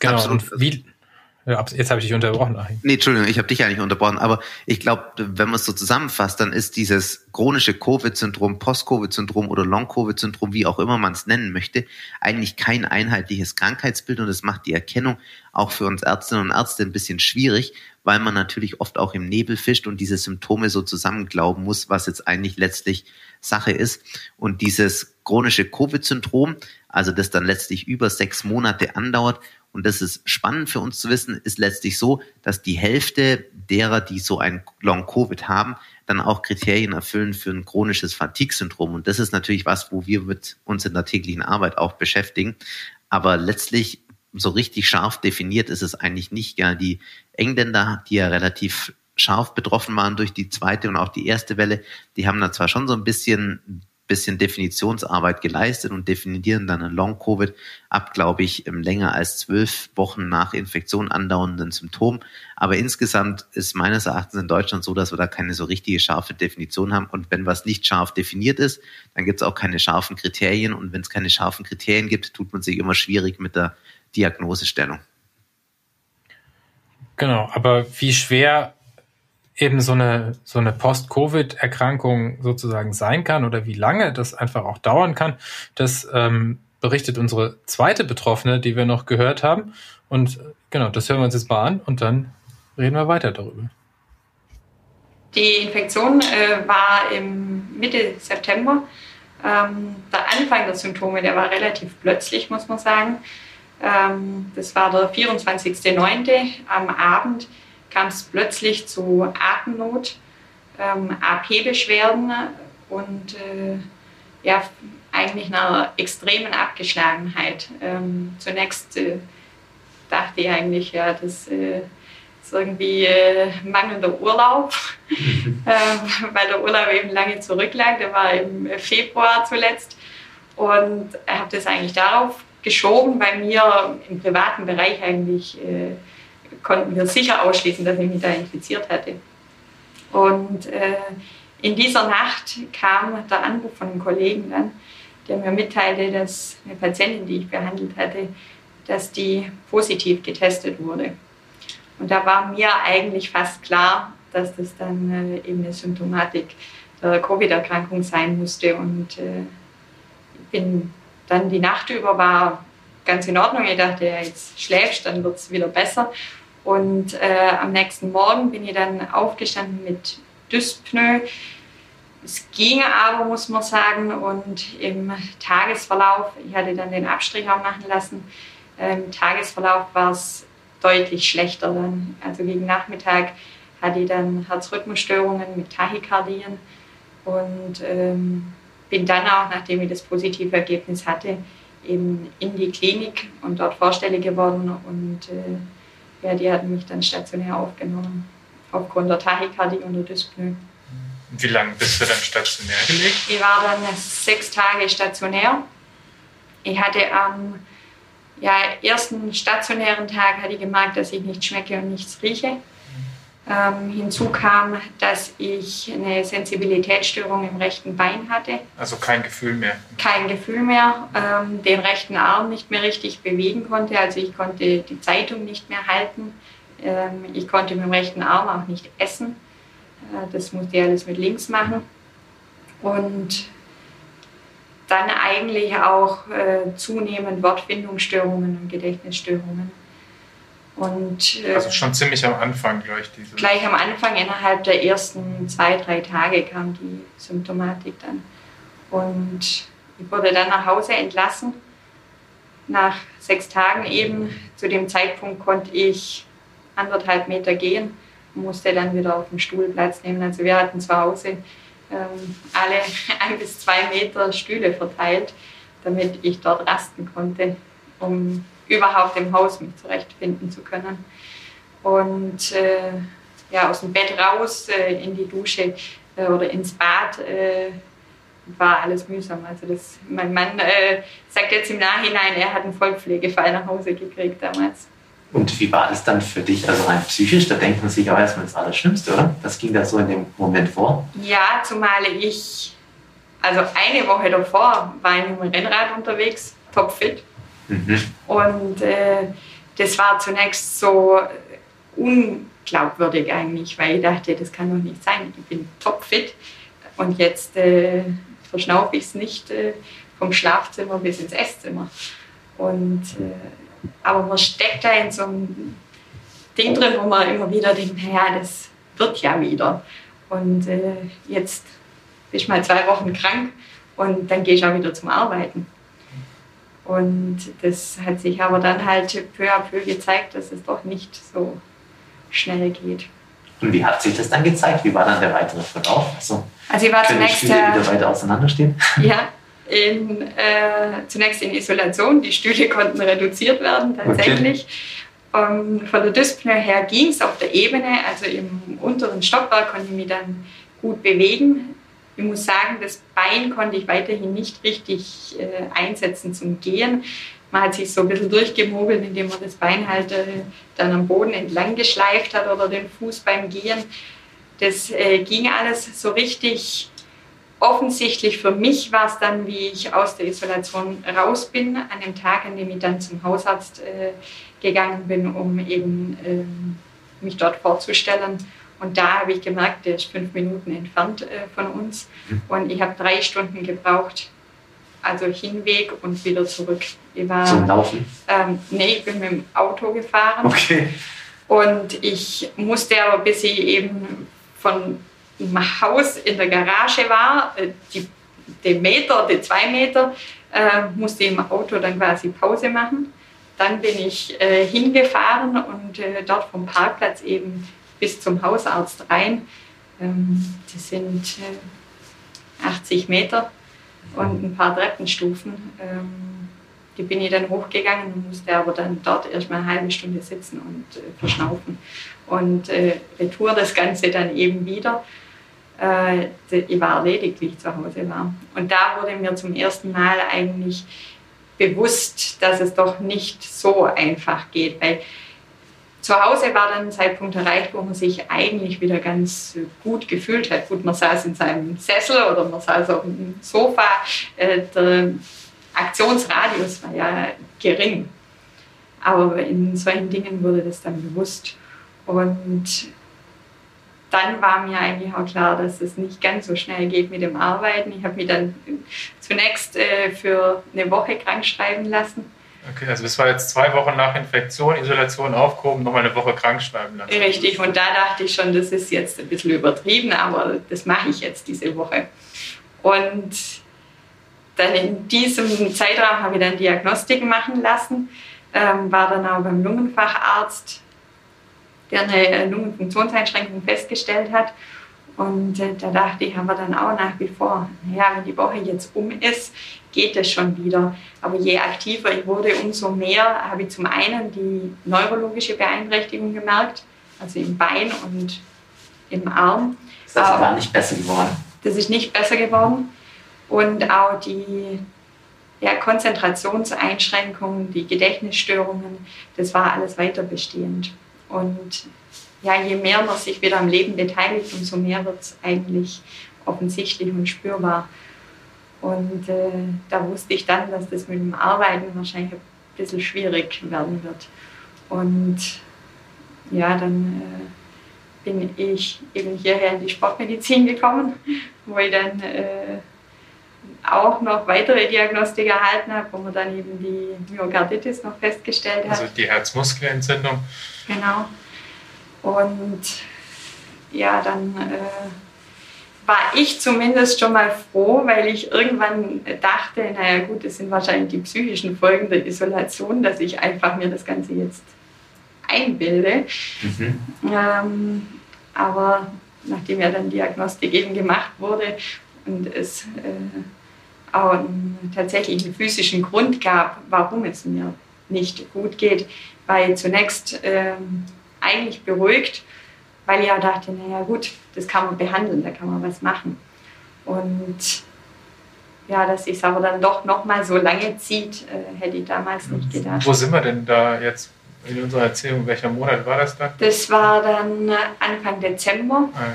genau, Absolut. und wie, jetzt habe ich dich unterbrochen. Achim. Nee, Entschuldigung, ich habe dich eigentlich unterbrochen. Aber ich glaube, wenn man es so zusammenfasst, dann ist dieses chronische Covid-Syndrom, Post-Covid-Syndrom oder Long-Covid-Syndrom, wie auch immer man es nennen möchte, eigentlich kein einheitliches Krankheitsbild und das macht die Erkennung auch für uns Ärztinnen und Ärzte ein bisschen schwierig, weil man natürlich oft auch im Nebel fischt und diese Symptome so zusammenglauben muss, was jetzt eigentlich letztlich Sache ist. Und dieses chronische Covid-Syndrom, also das dann letztlich über sechs Monate andauert und das ist spannend für uns zu wissen, ist letztlich so, dass die Hälfte derer, die so ein Long-Covid haben, dann auch Kriterien erfüllen für ein chronisches Fatigue-Syndrom. Und das ist natürlich was, wo wir mit uns in der täglichen Arbeit auch beschäftigen. Aber letztlich so richtig scharf definiert ist es eigentlich nicht. Ja, die Engländer, die ja relativ scharf betroffen waren durch die zweite und auch die erste Welle, die haben da zwar schon so ein bisschen bisschen Definitionsarbeit geleistet und definieren dann ein Long-Covid ab, glaube ich, länger als zwölf Wochen nach Infektion andauernden Symptom. Aber insgesamt ist meines Erachtens in Deutschland so, dass wir da keine so richtige scharfe Definition haben. Und wenn was nicht scharf definiert ist, dann gibt es auch keine scharfen Kriterien. Und wenn es keine scharfen Kriterien gibt, tut man sich immer schwierig mit der Diagnosestellung. Genau, aber wie schwer eben so eine, so eine Post-Covid-Erkrankung sozusagen sein kann oder wie lange das einfach auch dauern kann, das ähm, berichtet unsere zweite Betroffene, die wir noch gehört haben. Und genau, das hören wir uns jetzt mal an und dann reden wir weiter darüber. Die Infektion äh, war im Mitte September. Ähm, der Anfang der Symptome, der war relativ plötzlich, muss man sagen. Ähm, das war der 24.09. am Abend kam es plötzlich zu Atemnot, ähm, AP-Beschwerden und äh, ja, eigentlich einer extremen Abgeschlagenheit. Ähm, zunächst äh, dachte ich eigentlich, ja, das äh, ist irgendwie äh, mangelnder Urlaub, äh, weil der Urlaub eben lange zurücklag. Der war im Februar zuletzt. Und ich habe das eigentlich darauf geschoben, bei mir im privaten Bereich eigentlich äh, konnten wir sicher ausschließen, dass ich mich da infiziert hatte. Und äh, in dieser Nacht kam der Anruf von einem Kollegen dann, der mir mitteilte, dass eine Patientin, die ich behandelt hatte, dass die positiv getestet wurde. Und da war mir eigentlich fast klar, dass das dann äh, eben eine Symptomatik der Covid-Erkrankung sein musste. Und äh, bin dann die Nacht über war ganz in Ordnung. Ich dachte, ja, jetzt schläfst, dann wird es wieder besser. Und äh, am nächsten Morgen bin ich dann aufgestanden mit Dyspnoe. Es ging aber, muss man sagen, und im Tagesverlauf, ich hatte dann den Abstrich auch machen lassen, im Tagesverlauf war es deutlich schlechter dann. Also gegen Nachmittag hatte ich dann Herzrhythmusstörungen mit Tachykardien und ähm, bin dann auch, nachdem ich das positive Ergebnis hatte, eben in die Klinik und dort vorstellig geworden und äh, ja, die hatten mich dann stationär aufgenommen, aufgrund der Tachykardie und der Dyspnoe. Wie lange bist du dann stationär gelegt? Ich war dann sechs Tage stationär. Ich hatte am ja, ersten stationären Tag hatte ich gemerkt, dass ich nichts schmecke und nichts rieche. Ähm, hinzu kam, dass ich eine Sensibilitätsstörung im rechten Bein hatte. Also kein Gefühl mehr. Kein Gefühl mehr, ähm, den rechten Arm nicht mehr richtig bewegen konnte. Also ich konnte die Zeitung nicht mehr halten. Ähm, ich konnte mit dem rechten Arm auch nicht essen. Äh, das musste ich alles mit links machen. Und dann eigentlich auch äh, zunehmend Wortfindungsstörungen und Gedächtnisstörungen. Und, äh, also schon ziemlich am Anfang gleich diese. Gleich am Anfang, innerhalb der ersten zwei, drei Tage kam die Symptomatik dann. Und ich wurde dann nach Hause entlassen. Nach sechs Tagen eben. Zu dem Zeitpunkt konnte ich anderthalb Meter gehen und musste dann wieder auf dem Stuhl Platz nehmen. Also wir hatten zu Hause ähm, alle ein bis zwei Meter Stühle verteilt, damit ich dort rasten konnte, um überhaupt im Haus mich zurechtfinden zu können. Und äh, ja, aus dem Bett raus äh, in die Dusche äh, oder ins Bad äh, war alles mühsam. Also das, mein Mann äh, sagt jetzt im Nachhinein, er hat einen Vollpflegefall nach Hause gekriegt damals. Und wie war das dann für dich, also rein psychisch? Da denkt man sich auch erstmal das Allerschlimmste, oder? Was ging da so in dem Moment vor? Ja, zumal ich, also eine Woche davor war ich mit dem Rennrad unterwegs, topfit. Mhm. Und äh, das war zunächst so unglaubwürdig eigentlich, weil ich dachte, das kann doch nicht sein. Ich bin topfit und jetzt äh, verschnaufe ich es nicht äh, vom Schlafzimmer bis ins Esszimmer. Und, äh, aber man steckt da in so einem Ding drin, wo man immer wieder denkt, naja, das wird ja wieder. Und äh, jetzt bist du mal zwei Wochen krank und dann gehst du auch wieder zum Arbeiten. Und das hat sich aber dann halt peu à peu gezeigt, dass es doch nicht so schnell geht. Und wie hat sich das dann gezeigt? Wie war dann der weitere Verlauf? Also, also ich war zunächst die Stühle wieder weiter auseinanderstehen? Ja, in, äh, zunächst in Isolation. Die Stühle konnten reduziert werden tatsächlich. Okay. Um, ähm, von der Dyspnoe her ging es auf der Ebene, also im unteren Stockwerk konnte ich mich dann gut bewegen. Ich muss sagen, das Bein konnte ich weiterhin nicht richtig äh, einsetzen zum Gehen. Man hat sich so ein bisschen durchgemogelt, indem man das Bein halt äh, dann am Boden entlang geschleift hat oder den Fuß beim Gehen. Das äh, ging alles so richtig offensichtlich für mich war es dann, wie ich aus der Isolation raus bin, an dem Tag, an dem ich dann zum Hausarzt äh, gegangen bin, um eben äh, mich dort vorzustellen und da habe ich gemerkt, der ist fünf Minuten entfernt äh, von uns. Mhm. Und ich habe drei Stunden gebraucht. Also Hinweg und wieder zurück. Ich war, Zum Laufen? Ähm, nee, ich bin mit dem Auto gefahren. Okay. Und ich musste aber, bis ich eben von dem Haus in der Garage war, äh, die, den Meter, die zwei Meter, äh, musste ich im Auto dann quasi Pause machen. Dann bin ich äh, hingefahren und äh, dort vom Parkplatz eben bis zum Hausarzt rein. Ähm, das sind 80 äh, Meter und ein paar Treppenstufen. Ähm, die bin ich dann hochgegangen und musste aber dann dort erstmal eine halbe Stunde sitzen und äh, verschnaufen. Und äh, retour das Ganze dann eben wieder. Äh, ich war erledigt, wie ich zu Hause war. Und da wurde mir zum ersten Mal eigentlich bewusst, dass es doch nicht so einfach geht. Weil zu Hause war dann ein Zeitpunkt erreicht, wo man sich eigentlich wieder ganz gut gefühlt hat. Gut, man saß in seinem Sessel oder man saß auf dem Sofa. Äh, der Aktionsradius war ja gering. Aber in solchen Dingen wurde das dann bewusst. Und dann war mir eigentlich auch klar, dass es nicht ganz so schnell geht mit dem Arbeiten. Ich habe mich dann zunächst äh, für eine Woche krank schreiben lassen Okay, also das war jetzt zwei Wochen nach Infektion, Isolation aufgehoben, nochmal eine Woche krank schreiben lassen. Richtig, und da dachte ich schon, das ist jetzt ein bisschen übertrieben, aber das mache ich jetzt diese Woche. Und dann in diesem Zeitraum habe ich dann Diagnostiken machen lassen, ähm, war dann auch beim Lungenfacharzt, der eine Lungenfunktionseinschränkung festgestellt hat. Und äh, da dachte ich aber dann auch nach wie vor, naja, wenn die Woche jetzt um ist, geht es schon wieder. Aber je aktiver ich wurde, umso mehr habe ich zum einen die neurologische Beeinträchtigung gemerkt, also im Bein und im Arm. Ist das gar nicht besser geworden? Das ist nicht besser geworden. Und auch die ja, Konzentrationseinschränkungen, die Gedächtnisstörungen, das war alles weiter bestehend. Und ja, je mehr man sich wieder am Leben beteiligt, umso mehr wird es eigentlich offensichtlich und spürbar. Und äh, da wusste ich dann, dass das mit dem Arbeiten wahrscheinlich ein bisschen schwierig werden wird. Und ja, dann äh, bin ich eben hierher in die Sportmedizin gekommen, wo ich dann äh, auch noch weitere Diagnostik erhalten habe, wo man dann eben die Myokarditis noch festgestellt hat. Also die Herzmuskelentzündung. Genau. Und ja, dann äh, war ich zumindest schon mal froh, weil ich irgendwann dachte, naja gut, das sind wahrscheinlich die psychischen Folgen der Isolation, dass ich einfach mir das Ganze jetzt einbilde. Mhm. Ähm, aber nachdem ja dann Diagnostik eben gemacht wurde und es äh, auch einen tatsächlichen physischen Grund gab, warum es mir nicht gut geht, war ich zunächst ähm, eigentlich beruhigt, weil ich ja dachte, naja gut, das kann man behandeln, da kann man was machen. Und ja, dass sich es aber dann doch noch mal so lange zieht, äh, hätte ich damals nicht gedacht. Wo sind wir denn da jetzt in unserer Erzählung? Welcher Monat war das da? Das war dann äh, Anfang Dezember. Ah, okay.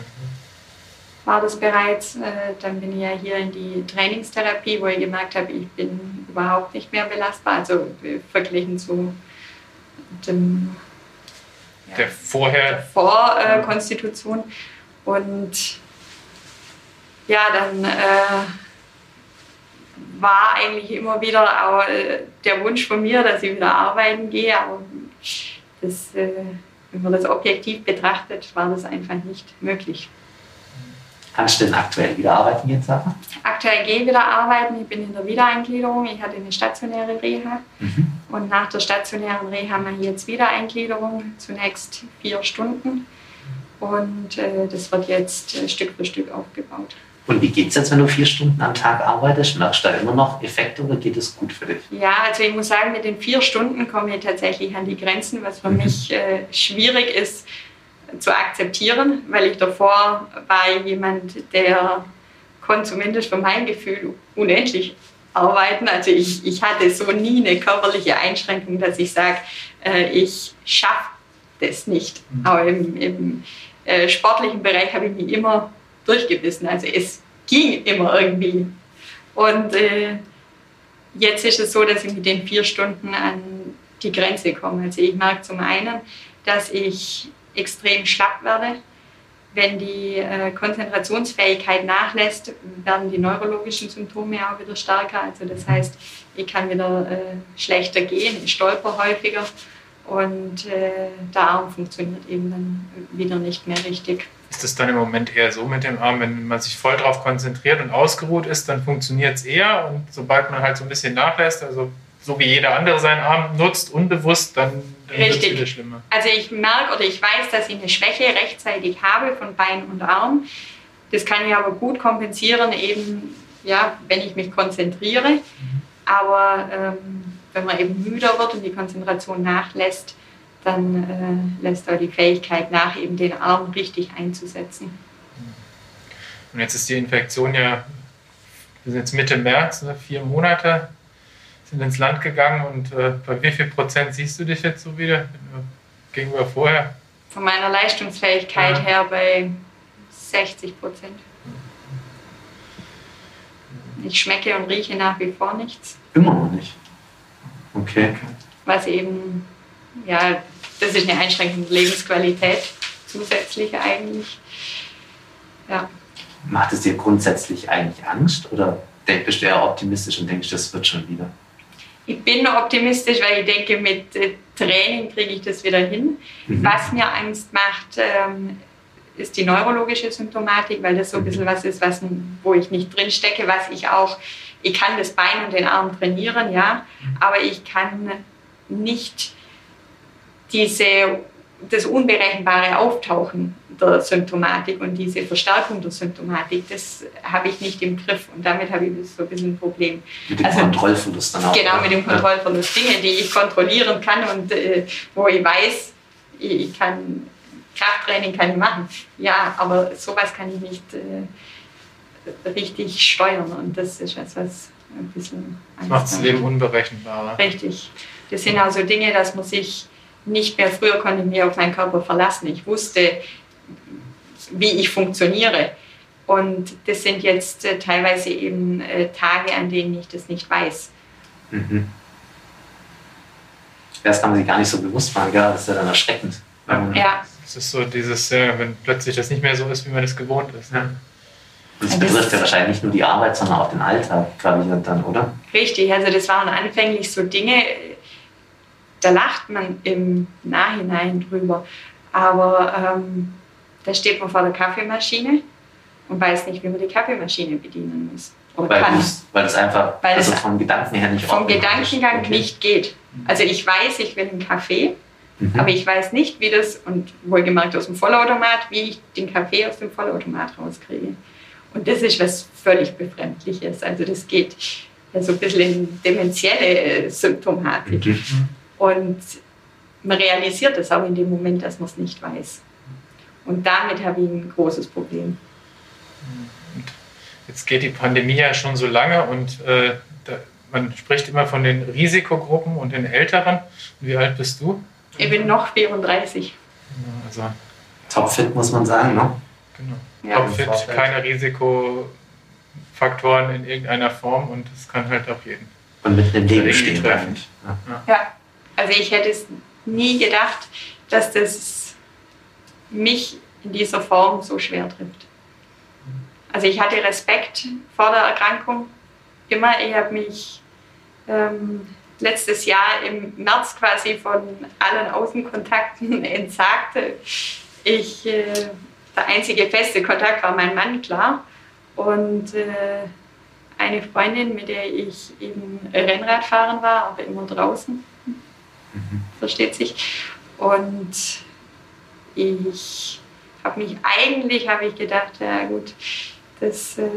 War das bereits. Äh, dann bin ich ja hier in die Trainingstherapie, wo ich gemerkt habe, ich bin überhaupt nicht mehr belastbar. Also verglichen zu dem der vorher. Der Vorkonstitution. Äh, und ja, dann äh, war eigentlich immer wieder auch äh, der Wunsch von mir, dass ich wieder arbeiten gehe. Aber das, äh, wenn man das objektiv betrachtet, war das einfach nicht möglich. Kannst du denn aktuell wieder arbeiten jetzt, Sarah? Aktuell gehe ich wieder arbeiten. Ich bin in der Wiedereingliederung. Ich hatte eine stationäre Reha. Mhm. Und nach der stationären Reha haben wir jetzt Wiedereingliederung. Zunächst vier Stunden. Und äh, das wird jetzt äh, Stück für Stück aufgebaut. Und wie geht es jetzt, wenn du vier Stunden am Tag arbeitest? Merkst du da immer noch Effekte oder geht es gut für dich? Ja, also ich muss sagen, mit den vier Stunden komme ich tatsächlich an die Grenzen, was für mhm. mich äh, schwierig ist zu akzeptieren, weil ich davor war jemand, der konnte zumindest von meinem Gefühl unendlich arbeiten. Also ich, ich hatte so nie eine körperliche Einschränkung, dass ich sage, äh, ich schaffe das nicht. Mhm. Aber im, im äh, sportlichen Bereich habe ich mich immer durchgebissen. Also es ging immer irgendwie. Und äh, jetzt ist es so, dass ich mit den vier Stunden an die Grenze komme. Also ich merke zum einen, dass ich extrem schlapp werde. Wenn die äh, Konzentrationsfähigkeit nachlässt, werden die neurologischen Symptome auch wieder stärker. Also das heißt, ich kann wieder äh, schlechter gehen, ich stolper häufiger und äh, der Arm funktioniert eben dann wieder nicht mehr richtig. Ist das dann im Moment eher so mit dem Arm, wenn man sich voll darauf konzentriert und ausgeruht ist, dann funktioniert es eher und sobald man halt so ein bisschen nachlässt, also so wie jeder andere seinen Arm nutzt, unbewusst, dann, dann wird es wieder schlimmer. Also ich merke oder ich weiß, dass ich eine Schwäche rechtzeitig habe von Bein und Arm. Das kann ich aber gut kompensieren, eben ja, wenn ich mich konzentriere. Mhm. Aber ähm, wenn man eben müder wird und die Konzentration nachlässt, dann äh, lässt auch die Fähigkeit nach, eben den Arm richtig einzusetzen. Und jetzt ist die Infektion ja, wir sind jetzt Mitte März, ne, vier Monate sind ins Land gegangen und äh, bei wie viel Prozent siehst du dich jetzt so wieder gegenüber vorher? Von meiner Leistungsfähigkeit ja. her bei 60 Prozent. Ich schmecke und rieche nach wie vor nichts. Immer noch nicht. Okay. Was eben, ja, das ist eine Einschränkung der Lebensqualität zusätzlich eigentlich. Ja. Macht es dir grundsätzlich eigentlich Angst oder bist du eher optimistisch und denkst, das wird schon wieder? Ich bin optimistisch, weil ich denke, mit äh, Training kriege ich das wieder hin. Mhm. Was mir Angst macht, ähm, ist die neurologische Symptomatik, weil das so ein bisschen was ist, was, wo ich nicht drin stecke, was ich auch, ich kann das Bein und den Arm trainieren, ja, mhm. aber ich kann nicht diese, das unberechenbare Auftauchen der Symptomatik und diese Verstärkung der Symptomatik, das habe ich nicht im Griff und damit habe ich so ein bisschen ein Problem. Mit dem also, Kontrollverlust dann auch. Genau, mit dem Kontrollverlust. Dinge, die ich kontrollieren kann und äh, wo ich weiß, ich kann Krafttraining kann ich machen. Ja, aber sowas kann ich nicht äh, richtig steuern und das ist etwas, was ein bisschen Das macht das Leben unberechenbarer. Richtig. Das sind also Dinge, dass man sich nicht mehr, früher konnte ich mich auf meinen Körper verlassen. Ich wusste, wie ich funktioniere. Und das sind jetzt äh, teilweise eben äh, Tage, an denen ich das nicht weiß. Mhm. Das kann man sich gar nicht so bewusst machen, gell? das ist ja dann erschreckend. Ja. Es ist so dieses, ja, wenn plötzlich das nicht mehr so ist, wie man das gewohnt ist. Ne? Das betrifft ja wahrscheinlich nicht nur die Arbeit, sondern auch den Alltag, glaube ich, dann, oder? Richtig, also das waren anfänglich so Dinge, da lacht man im Nachhinein drüber. Aber ähm, da steht man vor der Kaffeemaschine und weiß nicht, wie man die Kaffeemaschine bedienen muss. Oder weil, kann. weil es einfach weil also vom Gedanken her nicht Vom Gedankengang okay. nicht geht. Also ich weiß, ich will einen Kaffee, mhm. aber ich weiß nicht, wie das, und wohlgemerkt aus dem Vollautomat, wie ich den Kaffee aus dem Vollautomat rauskriege. Und das ist was völlig Befremdliches. Also das geht so ein bisschen in dementielle Symptomatik. Mhm. Und man realisiert es auch in dem Moment, dass man es nicht weiß. Und damit habe ich ein großes Problem. Jetzt geht die Pandemie ja schon so lange und äh, da, man spricht immer von den Risikogruppen und den Älteren. Wie alt bist du? Ich bin noch 34. Also, Topfit muss man sagen, ne? Genau. Ja. Topfit, keine Risikofaktoren in irgendeiner Form und das kann halt auch jeden. Und mit einem Leben stehen treffen. Ja. ja, also ich hätte es nie gedacht, dass das mich in dieser Form so schwer trifft. Also ich hatte Respekt vor der Erkrankung immer. Ich habe mich ähm, letztes Jahr im März quasi von allen Außenkontakten entsagt. Ich, äh, der einzige feste Kontakt war mein Mann, klar. Und äh, eine Freundin, mit der ich eben Rennradfahren war, aber immer draußen. Versteht sich. Und ich habe mich eigentlich, habe ich gedacht, ja gut, das äh,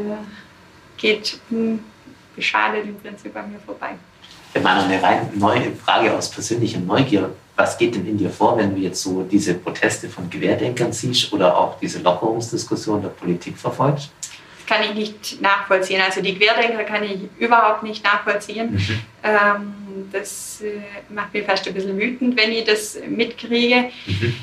geht unbeschadet im Prinzip an mir vorbei. Wenn man eine rein neue Frage aus persönlicher Neugier, was geht denn in dir vor, wenn du jetzt so diese Proteste von Querdenkern siehst oder auch diese Lockerungsdiskussion der Politik verfolgst? Kann ich nicht nachvollziehen. Also die Querdenker kann ich überhaupt nicht nachvollziehen. Mhm. Ähm, das äh, macht mich fast ein bisschen wütend, wenn ich das mitkriege. Mhm.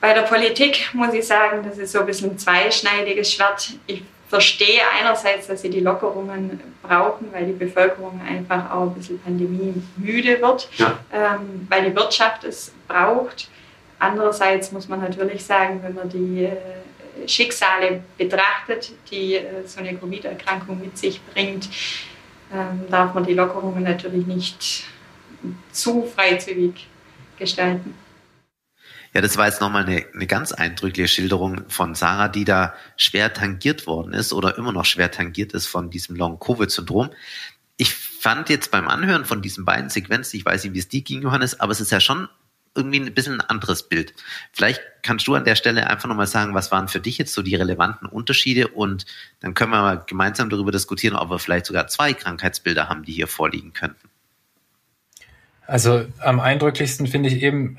Bei der Politik muss ich sagen, das ist so ein bisschen ein zweischneidiges Schwert. Ich verstehe einerseits, dass sie die Lockerungen brauchen, weil die Bevölkerung einfach auch ein bisschen pandemiemüde wird, ja. ähm, weil die Wirtschaft es braucht. Andererseits muss man natürlich sagen, wenn man die äh, Schicksale betrachtet, die äh, so eine Covid-Erkrankung mit sich bringt, ähm, darf man die Lockerungen natürlich nicht zu freizügig gestalten. Ja, das war jetzt nochmal eine, eine ganz eindrückliche Schilderung von Sarah, die da schwer tangiert worden ist oder immer noch schwer tangiert ist von diesem Long-Covid-Syndrom. Ich fand jetzt beim Anhören von diesen beiden Sequenzen, ich weiß nicht, wie es dir ging, Johannes, aber es ist ja schon irgendwie ein bisschen ein anderes Bild. Vielleicht kannst du an der Stelle einfach nochmal sagen, was waren für dich jetzt so die relevanten Unterschiede und dann können wir mal gemeinsam darüber diskutieren, ob wir vielleicht sogar zwei Krankheitsbilder haben, die hier vorliegen könnten. Also am eindrücklichsten finde ich eben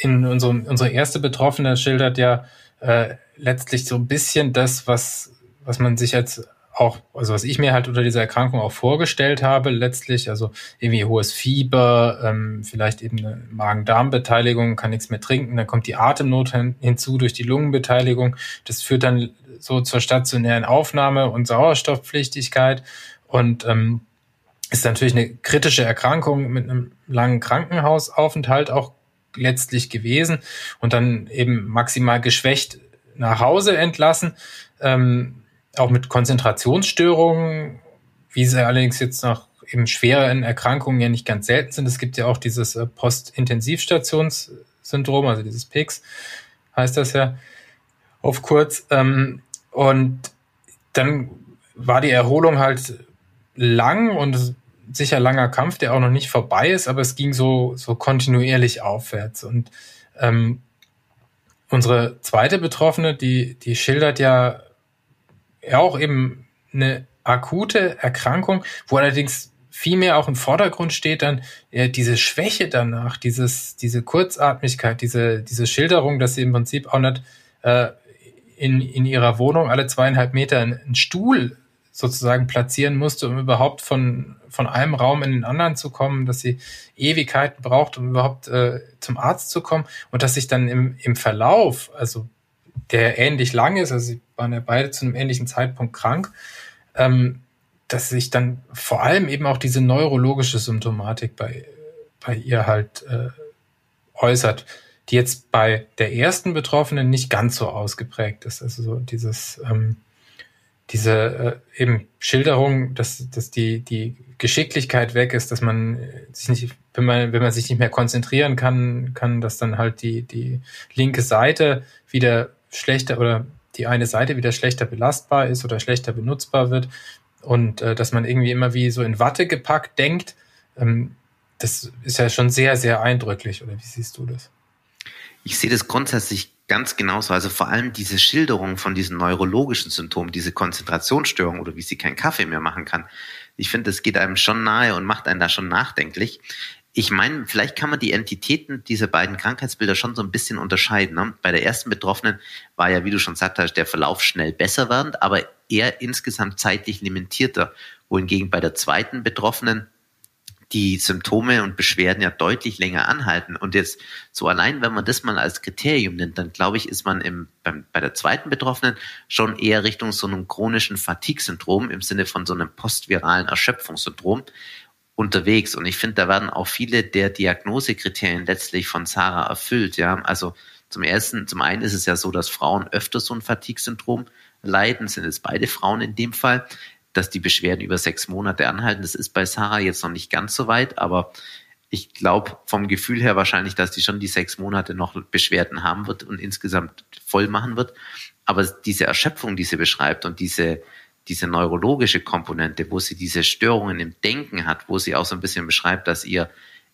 in unserem, unsere erste Betroffene schildert ja äh, letztlich so ein bisschen das, was, was man sich jetzt auch, also was ich mir halt unter dieser Erkrankung auch vorgestellt habe, letztlich, also irgendwie hohes Fieber, ähm, vielleicht eben eine Magen-Darm-Beteiligung, kann nichts mehr trinken, dann kommt die Atemnot hin, hinzu durch die Lungenbeteiligung. Das führt dann so zur stationären Aufnahme und Sauerstoffpflichtigkeit und ähm, ist natürlich eine kritische Erkrankung mit einem langen Krankenhausaufenthalt auch letztlich gewesen und dann eben maximal geschwächt nach Hause entlassen, ähm, auch mit Konzentrationsstörungen, wie sie allerdings jetzt nach eben schweren Erkrankungen ja nicht ganz selten sind. Es gibt ja auch dieses äh, Postintensivstationssyndrom, also dieses PICS, heißt das ja auf kurz. Ähm, und dann war die Erholung halt lang und sicher langer Kampf, der auch noch nicht vorbei ist, aber es ging so, so kontinuierlich aufwärts. Und ähm, unsere zweite Betroffene, die, die schildert ja auch eben eine akute Erkrankung, wo allerdings viel mehr auch im Vordergrund steht dann äh, diese Schwäche danach, dieses, diese Kurzatmigkeit, diese, diese Schilderung, dass sie im Prinzip auch nicht äh, in, in ihrer Wohnung alle zweieinhalb Meter einen Stuhl sozusagen platzieren musste, um überhaupt von, von einem Raum in den anderen zu kommen, dass sie Ewigkeiten braucht, um überhaupt äh, zum Arzt zu kommen. Und dass sich dann im, im Verlauf, also der ähnlich lang ist, also sie waren ja beide zu einem ähnlichen Zeitpunkt krank, ähm, dass sich dann vor allem eben auch diese neurologische Symptomatik bei, bei ihr halt äh, äußert, die jetzt bei der ersten Betroffenen nicht ganz so ausgeprägt ist. Also so dieses ähm, diese äh, eben Schilderung, dass, dass die, die Geschicklichkeit weg ist, dass man sich nicht, wenn man, wenn man sich nicht mehr konzentrieren kann, kann, dass dann halt die, die linke Seite wieder schlechter oder die eine Seite wieder schlechter belastbar ist oder schlechter benutzbar wird und äh, dass man irgendwie immer wie so in Watte gepackt denkt, ähm, das ist ja schon sehr, sehr eindrücklich, oder wie siehst du das? Ich sehe das grundsätzlich ganz genauso. Also vor allem diese Schilderung von diesen neurologischen Symptomen, diese Konzentrationsstörung oder wie sie keinen Kaffee mehr machen kann. Ich finde, das geht einem schon nahe und macht einen da schon nachdenklich. Ich meine, vielleicht kann man die Entitäten dieser beiden Krankheitsbilder schon so ein bisschen unterscheiden. Ne? Bei der ersten Betroffenen war ja, wie du schon gesagt hast, der Verlauf schnell besser werdend, aber eher insgesamt zeitlich limitierter. Wohingegen bei der zweiten Betroffenen die Symptome und Beschwerden ja deutlich länger anhalten. Und jetzt so allein, wenn man das mal als Kriterium nimmt, dann glaube ich, ist man im, beim, bei der zweiten Betroffenen schon eher Richtung so einem chronischen Fatigue-Syndrom im Sinne von so einem postviralen Erschöpfungssyndrom unterwegs. Und ich finde, da werden auch viele der Diagnosekriterien letztlich von Sarah erfüllt. Ja, also zum ersten, zum einen ist es ja so, dass Frauen öfter so ein Fatigue-Syndrom leiden, sind es beide Frauen in dem Fall dass die Beschwerden über sechs Monate anhalten. Das ist bei Sarah jetzt noch nicht ganz so weit, aber ich glaube vom Gefühl her wahrscheinlich, dass die schon die sechs Monate noch Beschwerden haben wird und insgesamt voll machen wird. Aber diese Erschöpfung, die sie beschreibt und diese, diese neurologische Komponente, wo sie diese Störungen im Denken hat, wo sie auch so ein bisschen beschreibt, dass ihr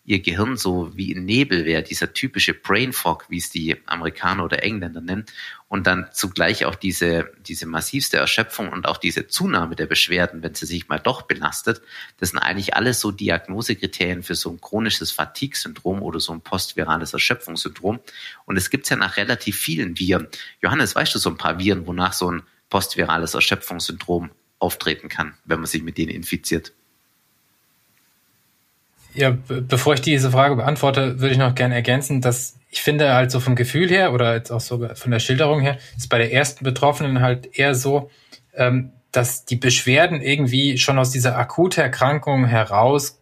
ihr Gehirn so wie in Nebel wäre, dieser typische Brain Fog, wie es die Amerikaner oder Engländer nennen, und dann zugleich auch diese, diese massivste Erschöpfung und auch diese Zunahme der Beschwerden, wenn sie sich mal doch belastet, das sind eigentlich alles so Diagnosekriterien für so ein chronisches Fatigue-Syndrom oder so ein postvirales Erschöpfungssyndrom. Und es gibt ja nach relativ vielen Viren. Johannes, weißt du so ein paar Viren, wonach so ein postvirales Erschöpfungssyndrom auftreten kann, wenn man sich mit denen infiziert? Ja, bevor ich diese Frage beantworte, würde ich noch gerne ergänzen, dass ich finde halt so vom Gefühl her oder jetzt auch so von der Schilderung her, ist bei der ersten Betroffenen halt eher so, ähm, dass die Beschwerden irgendwie schon aus dieser Akuterkrankung heraus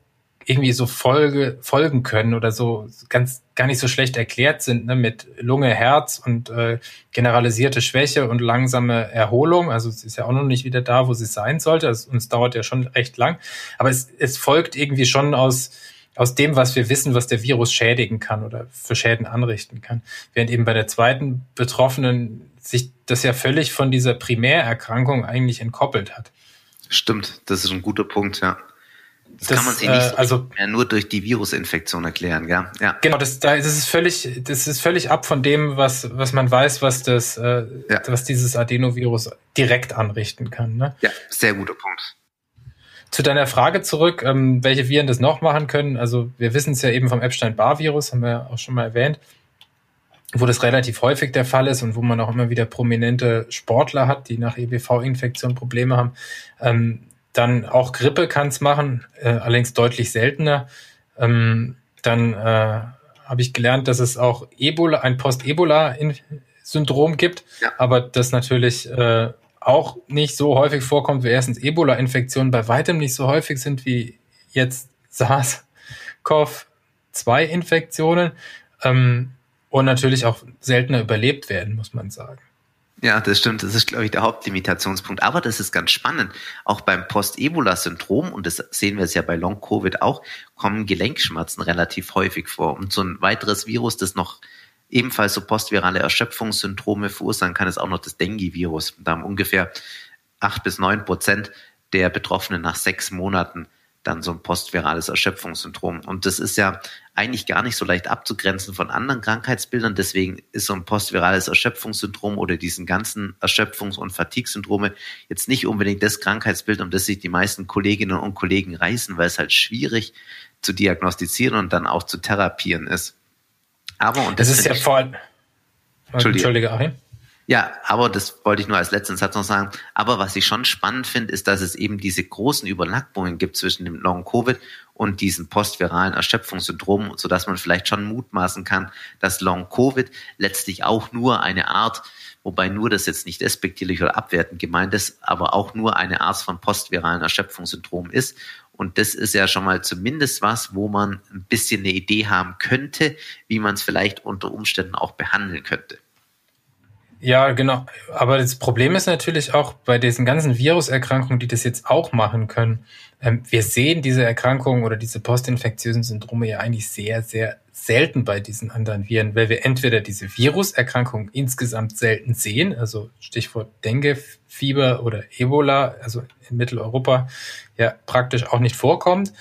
irgendwie so Folge, folgen können oder so ganz gar nicht so schlecht erklärt sind, ne, mit Lunge, Herz und äh, generalisierte Schwäche und langsame Erholung. Also es ist ja auch noch nicht wieder da, wo sie sein sollte. Also, uns dauert ja schon recht lang. Aber es, es folgt irgendwie schon aus, aus dem, was wir wissen, was der Virus schädigen kann oder für Schäden anrichten kann. Während eben bei der zweiten Betroffenen sich das ja völlig von dieser Primärerkrankung eigentlich entkoppelt hat. Stimmt, das ist ein guter Punkt, ja. Das, das, kann man sich nicht äh, also, mehr nur durch die Virusinfektion erklären, ja. ja. Genau, das, das ist völlig, das ist völlig ab von dem, was, was man weiß, was das, äh, ja. was dieses Adenovirus direkt anrichten kann. Ne? Ja, sehr guter Punkt. Zu deiner Frage zurück, ähm, welche Viren das noch machen können. Also wir wissen es ja eben vom Epstein-Barr-Virus, haben wir ja auch schon mal erwähnt, wo das relativ häufig der Fall ist und wo man auch immer wieder prominente Sportler hat, die nach EBV-Infektion Probleme haben. Ähm, dann auch Grippe kann es machen, äh, allerdings deutlich seltener. Ähm, dann äh, habe ich gelernt, dass es auch Ebola, ein Post-Ebola-Syndrom gibt, ja. aber das natürlich äh, auch nicht so häufig vorkommt, wie erstens Ebola-Infektionen bei weitem nicht so häufig sind wie jetzt SARS-CoV-2-Infektionen ähm, und natürlich auch seltener überlebt werden, muss man sagen. Ja, das stimmt. Das ist, glaube ich, der Hauptlimitationspunkt. Aber das ist ganz spannend. Auch beim Post-Ebola-Syndrom, und das sehen wir es ja bei Long-Covid auch, kommen Gelenkschmerzen relativ häufig vor. Und so ein weiteres Virus, das noch ebenfalls so postvirale Erschöpfungssyndrome verursachen kann, ist auch noch das Dengue-Virus. Da haben ungefähr acht bis neun Prozent der Betroffenen nach sechs Monaten dann so ein postvirales Erschöpfungssyndrom. Und das ist ja eigentlich gar nicht so leicht abzugrenzen von anderen Krankheitsbildern. Deswegen ist so ein postvirales Erschöpfungssyndrom oder diesen ganzen Erschöpfungs- und Fatigue-Syndrome jetzt nicht unbedingt das Krankheitsbild, um das sich die meisten Kolleginnen und Kollegen reißen, weil es halt schwierig zu diagnostizieren und dann auch zu therapieren ist. Aber, und das, das ist ja vor allem, Entschuldige, Achim. Ja, aber das wollte ich nur als letzten Satz noch sagen. Aber was ich schon spannend finde, ist, dass es eben diese großen Überlappungen gibt zwischen dem Long-Covid und diesem postviralen Erschöpfungssyndrom, sodass man vielleicht schon mutmaßen kann, dass Long-Covid letztlich auch nur eine Art, wobei nur das jetzt nicht despektierlich oder abwertend gemeint ist, aber auch nur eine Art von postviralen Erschöpfungssyndrom ist. Und das ist ja schon mal zumindest was, wo man ein bisschen eine Idee haben könnte, wie man es vielleicht unter Umständen auch behandeln könnte. Ja, genau. Aber das Problem ist natürlich auch bei diesen ganzen Viruserkrankungen, die das jetzt auch machen können. Ähm, wir sehen diese Erkrankungen oder diese postinfektiösen Syndrome ja eigentlich sehr, sehr selten bei diesen anderen Viren, weil wir entweder diese Viruserkrankungen insgesamt selten sehen, also Stichwort Dengue, Fieber oder Ebola, also in Mitteleuropa ja praktisch auch nicht vorkommt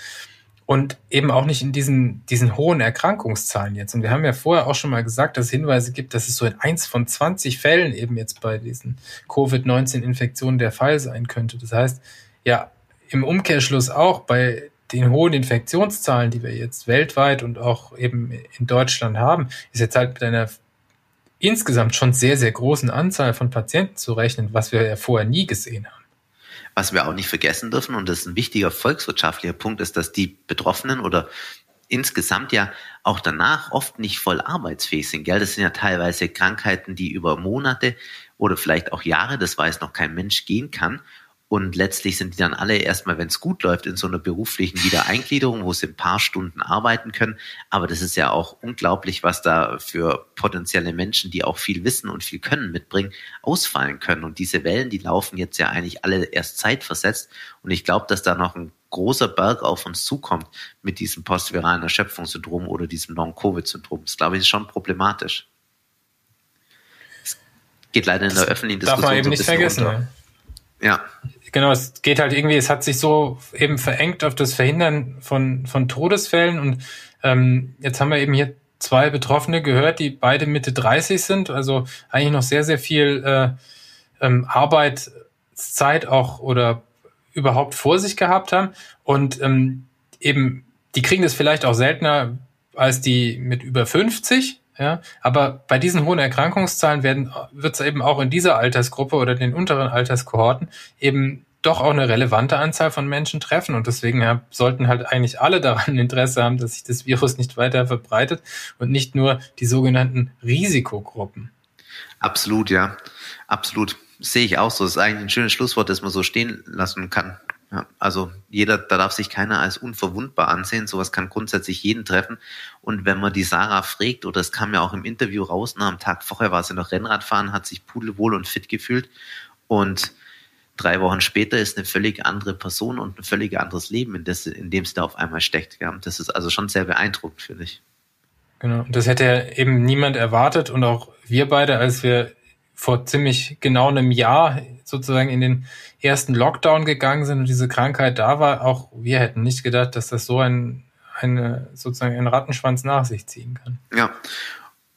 und eben auch nicht in diesen, diesen hohen Erkrankungszahlen jetzt. Und wir haben ja vorher auch schon mal gesagt, dass es Hinweise gibt, dass es so in eins von 20 Fällen eben jetzt bei diesen Covid-19-Infektionen der Fall sein könnte. Das heißt, ja, im Umkehrschluss auch bei den hohen Infektionszahlen, die wir jetzt weltweit und auch eben in Deutschland haben, ist jetzt halt mit einer insgesamt schon sehr, sehr großen Anzahl von Patienten zu rechnen, was wir ja vorher nie gesehen haben. Was wir auch nicht vergessen dürfen, und das ist ein wichtiger volkswirtschaftlicher Punkt, ist, dass die Betroffenen oder insgesamt ja auch danach oft nicht voll arbeitsfähig sind. Gell? Das sind ja teilweise Krankheiten, die über Monate oder vielleicht auch Jahre, das weiß noch kein Mensch, gehen kann. Und letztlich sind die dann alle erstmal, wenn es gut läuft, in so einer beruflichen Wiedereingliederung, wo sie ein paar Stunden arbeiten können. Aber das ist ja auch unglaublich, was da für potenzielle Menschen, die auch viel wissen und viel können, mitbringen, ausfallen können. Und diese Wellen, die laufen jetzt ja eigentlich alle erst zeitversetzt. Und ich glaube, dass da noch ein großer Berg auf uns zukommt mit diesem postviralen Erschöpfungssyndrom oder diesem Long-Covid-Syndrom. Das glaube ich ist schon problematisch. Es geht leider in der öffentlichen Diskussion. Darf man eben nicht vergessen. Ne? Ja. Genau, es geht halt irgendwie, es hat sich so eben verengt auf das Verhindern von, von Todesfällen und ähm, jetzt haben wir eben hier zwei Betroffene gehört, die beide Mitte 30 sind, also eigentlich noch sehr, sehr viel äh, ähm, Arbeitszeit auch oder überhaupt vor sich gehabt haben und ähm, eben, die kriegen das vielleicht auch seltener als die mit über 50, ja, aber bei diesen hohen Erkrankungszahlen werden, wird es eben auch in dieser Altersgruppe oder den unteren Alterskohorten eben doch auch eine relevante Anzahl von Menschen treffen. Und deswegen ja, sollten halt eigentlich alle daran Interesse haben, dass sich das Virus nicht weiter verbreitet und nicht nur die sogenannten Risikogruppen. Absolut, ja. Absolut. Sehe ich auch so. Das ist eigentlich ein schönes Schlusswort, das man so stehen lassen kann. Ja, also jeder, da darf sich keiner als unverwundbar ansehen. Sowas kann grundsätzlich jeden treffen. Und wenn man die Sarah fragt, oder es kam ja auch im Interview raus, na, am Tag vorher war sie noch Rennradfahren, hat sich pudelwohl und fit gefühlt. Und drei Wochen später ist eine völlig andere Person und ein völlig anderes Leben, in, das, in dem sie da auf einmal steckt. Ja. Das ist also schon sehr beeindruckend, finde ich. Genau. Und das hätte ja eben niemand erwartet und auch wir beide, als wir vor ziemlich genau einem Jahr sozusagen in den ersten Lockdown gegangen sind und diese Krankheit da war, auch wir hätten nicht gedacht, dass das so ein, eine, sozusagen einen Rattenschwanz nach sich ziehen kann. Ja.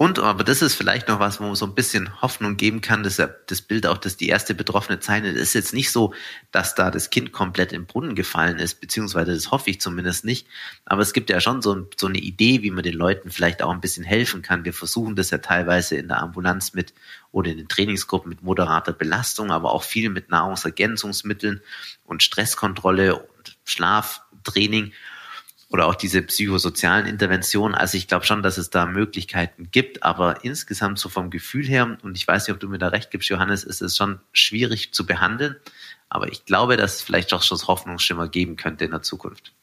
Und, aber das ist vielleicht noch was, wo man so ein bisschen Hoffnung geben kann, dass das Bild auch, dass die erste Betroffene zeichnet, ist jetzt nicht so, dass da das Kind komplett im Brunnen gefallen ist, beziehungsweise das hoffe ich zumindest nicht. Aber es gibt ja schon so, so eine Idee, wie man den Leuten vielleicht auch ein bisschen helfen kann. Wir versuchen das ja teilweise in der Ambulanz mit oder in den Trainingsgruppen mit moderater Belastung, aber auch viel mit Nahrungsergänzungsmitteln und Stresskontrolle und Schlaftraining oder auch diese psychosozialen Interventionen. Also ich glaube schon, dass es da Möglichkeiten gibt, aber insgesamt so vom Gefühl her, und ich weiß nicht, ob du mir da recht gibst, Johannes, ist es schon schwierig zu behandeln. Aber ich glaube, dass es vielleicht auch schon Hoffnungsschimmer geben könnte in der Zukunft.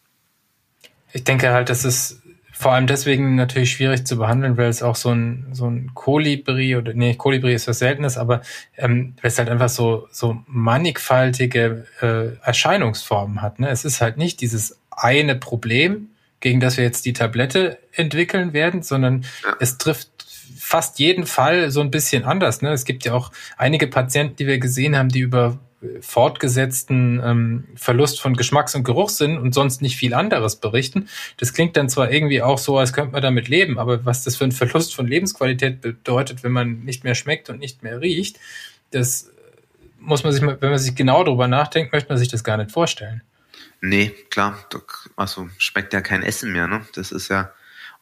Ich denke halt, dass es vor allem deswegen natürlich schwierig zu behandeln, weil es auch so ein, so ein Kolibri oder, nee, Kolibri ist was Seltenes, aber ähm, weil es halt einfach so, so mannigfaltige äh, Erscheinungsformen hat. Ne? Es ist halt nicht dieses eine Problem, gegen das wir jetzt die Tablette entwickeln werden, sondern ja. es trifft fast jeden Fall so ein bisschen anders. Ne? Es gibt ja auch einige Patienten, die wir gesehen haben, die über fortgesetzten ähm, Verlust von Geschmacks- und Geruchssinn und sonst nicht viel anderes berichten. Das klingt dann zwar irgendwie auch so, als könnte man damit leben, aber was das für ein Verlust von Lebensqualität bedeutet, wenn man nicht mehr schmeckt und nicht mehr riecht, das muss man sich, mal, wenn man sich genau darüber nachdenkt, möchte man sich das gar nicht vorstellen. Nee, klar, also schmeckt ja kein Essen mehr, ne? Das ist ja,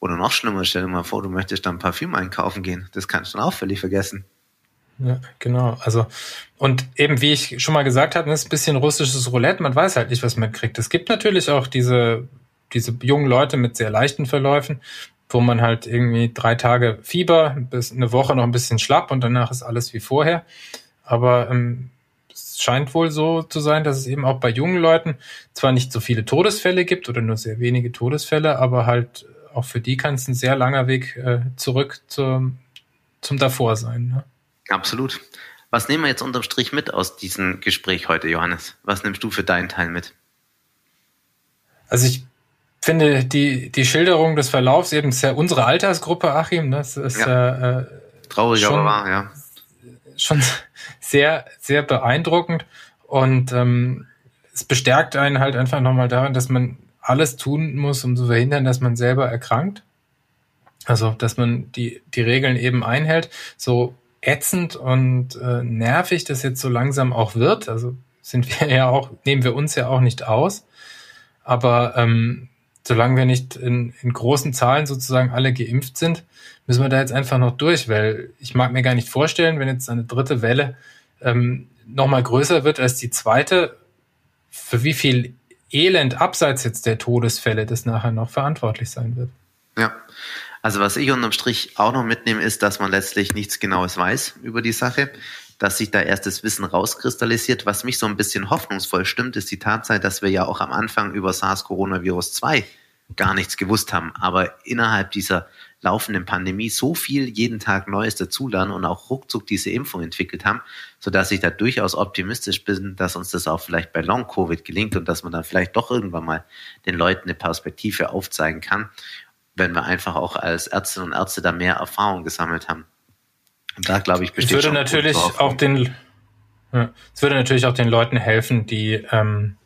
oder noch schlimmer, stell dir mal vor, du möchtest dann Parfüm einkaufen gehen. Das kannst du dann auch völlig vergessen. Ja, genau. Also, und eben, wie ich schon mal gesagt habe, ist ein bisschen russisches Roulette. Man weiß halt nicht, was man kriegt. Es gibt natürlich auch diese, diese jungen Leute mit sehr leichten Verläufen, wo man halt irgendwie drei Tage Fieber, bis eine Woche noch ein bisschen schlapp und danach ist alles wie vorher. Aber ähm, es scheint wohl so zu sein, dass es eben auch bei jungen Leuten zwar nicht so viele Todesfälle gibt oder nur sehr wenige Todesfälle, aber halt auch für die kann es ein sehr langer Weg äh, zurück zum, zum Davor sein. Ne? Absolut. Was nehmen wir jetzt unterm Strich mit aus diesem Gespräch heute, Johannes? Was nimmst du für deinen Teil mit? Also ich finde die, die Schilderung des Verlaufs eben sehr unsere Altersgruppe, Achim, das ist ja. äh, traurig, schon, aber wahr, ja. Schon sehr, sehr beeindruckend und ähm, es bestärkt einen halt einfach nochmal daran, dass man alles tun muss, um zu verhindern, dass man selber erkrankt. Also, dass man die, die Regeln eben einhält. So ätzend und äh, nervig das jetzt so langsam auch wird. Also sind wir ja auch, nehmen wir uns ja auch nicht aus. Aber ähm, solange wir nicht in, in großen Zahlen sozusagen alle geimpft sind, müssen wir da jetzt einfach noch durch, weil ich mag mir gar nicht vorstellen, wenn jetzt eine dritte Welle ähm, nochmal größer wird als die zweite, für wie viel Elend abseits jetzt der Todesfälle das nachher noch verantwortlich sein wird. Ja, also was ich unterm Strich auch noch mitnehme, ist, dass man letztlich nichts Genaues weiß über die Sache, dass sich da erst das Wissen rauskristallisiert. Was mich so ein bisschen hoffnungsvoll stimmt, ist die Tatsache, dass wir ja auch am Anfang über SARS-Coronavirus 2 gar nichts gewusst haben, aber innerhalb dieser laufenden Pandemie so viel jeden Tag Neues dazulernen und auch ruckzuck diese Impfung entwickelt haben, sodass ich da durchaus optimistisch bin, dass uns das auch vielleicht bei Long-Covid gelingt und dass man dann vielleicht doch irgendwann mal den Leuten eine Perspektive aufzeigen kann wenn wir einfach auch als Ärztinnen und Ärzte da mehr Erfahrung gesammelt haben. Und da glaube ich besteht es würde natürlich auch den ja, es würde natürlich auch den Leuten helfen, die ähm,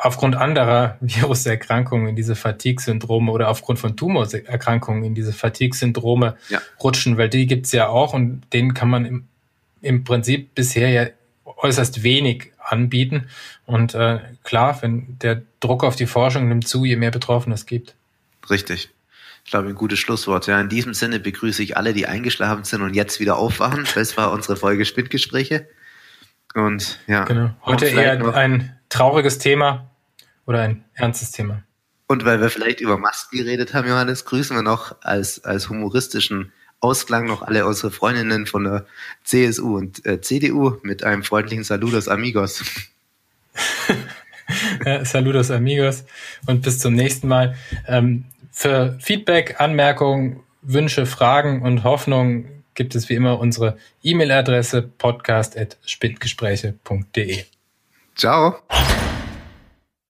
aufgrund anderer Viruserkrankungen in diese Fatigue-Syndrome oder aufgrund von Tumorerkrankungen in diese Fatigue-Syndrome ja. rutschen, weil die gibt's ja auch und denen kann man im, im Prinzip bisher ja äußerst wenig anbieten. Und äh, klar, wenn der Druck auf die Forschung nimmt zu, je mehr Betroffene es gibt. Richtig. Ich glaube, ein gutes Schlusswort. Ja, in diesem Sinne begrüße ich alle, die eingeschlafen sind und jetzt wieder aufwachen. Das war unsere Folge Spindgespräche. Und ja. Genau. Heute eher ein trauriges Thema oder ein ernstes Thema. Und weil wir vielleicht über Masken geredet haben, Johannes, grüßen wir noch als, als humoristischen Ausklang noch alle unsere Freundinnen von der CSU und äh, CDU mit einem freundlichen Saludos Amigos. Saludos Amigos und bis zum nächsten Mal. Ähm, für Feedback, Anmerkungen, Wünsche, Fragen und Hoffnungen gibt es wie immer unsere E-Mail-Adresse podcast.spindgespräche.de. Ciao.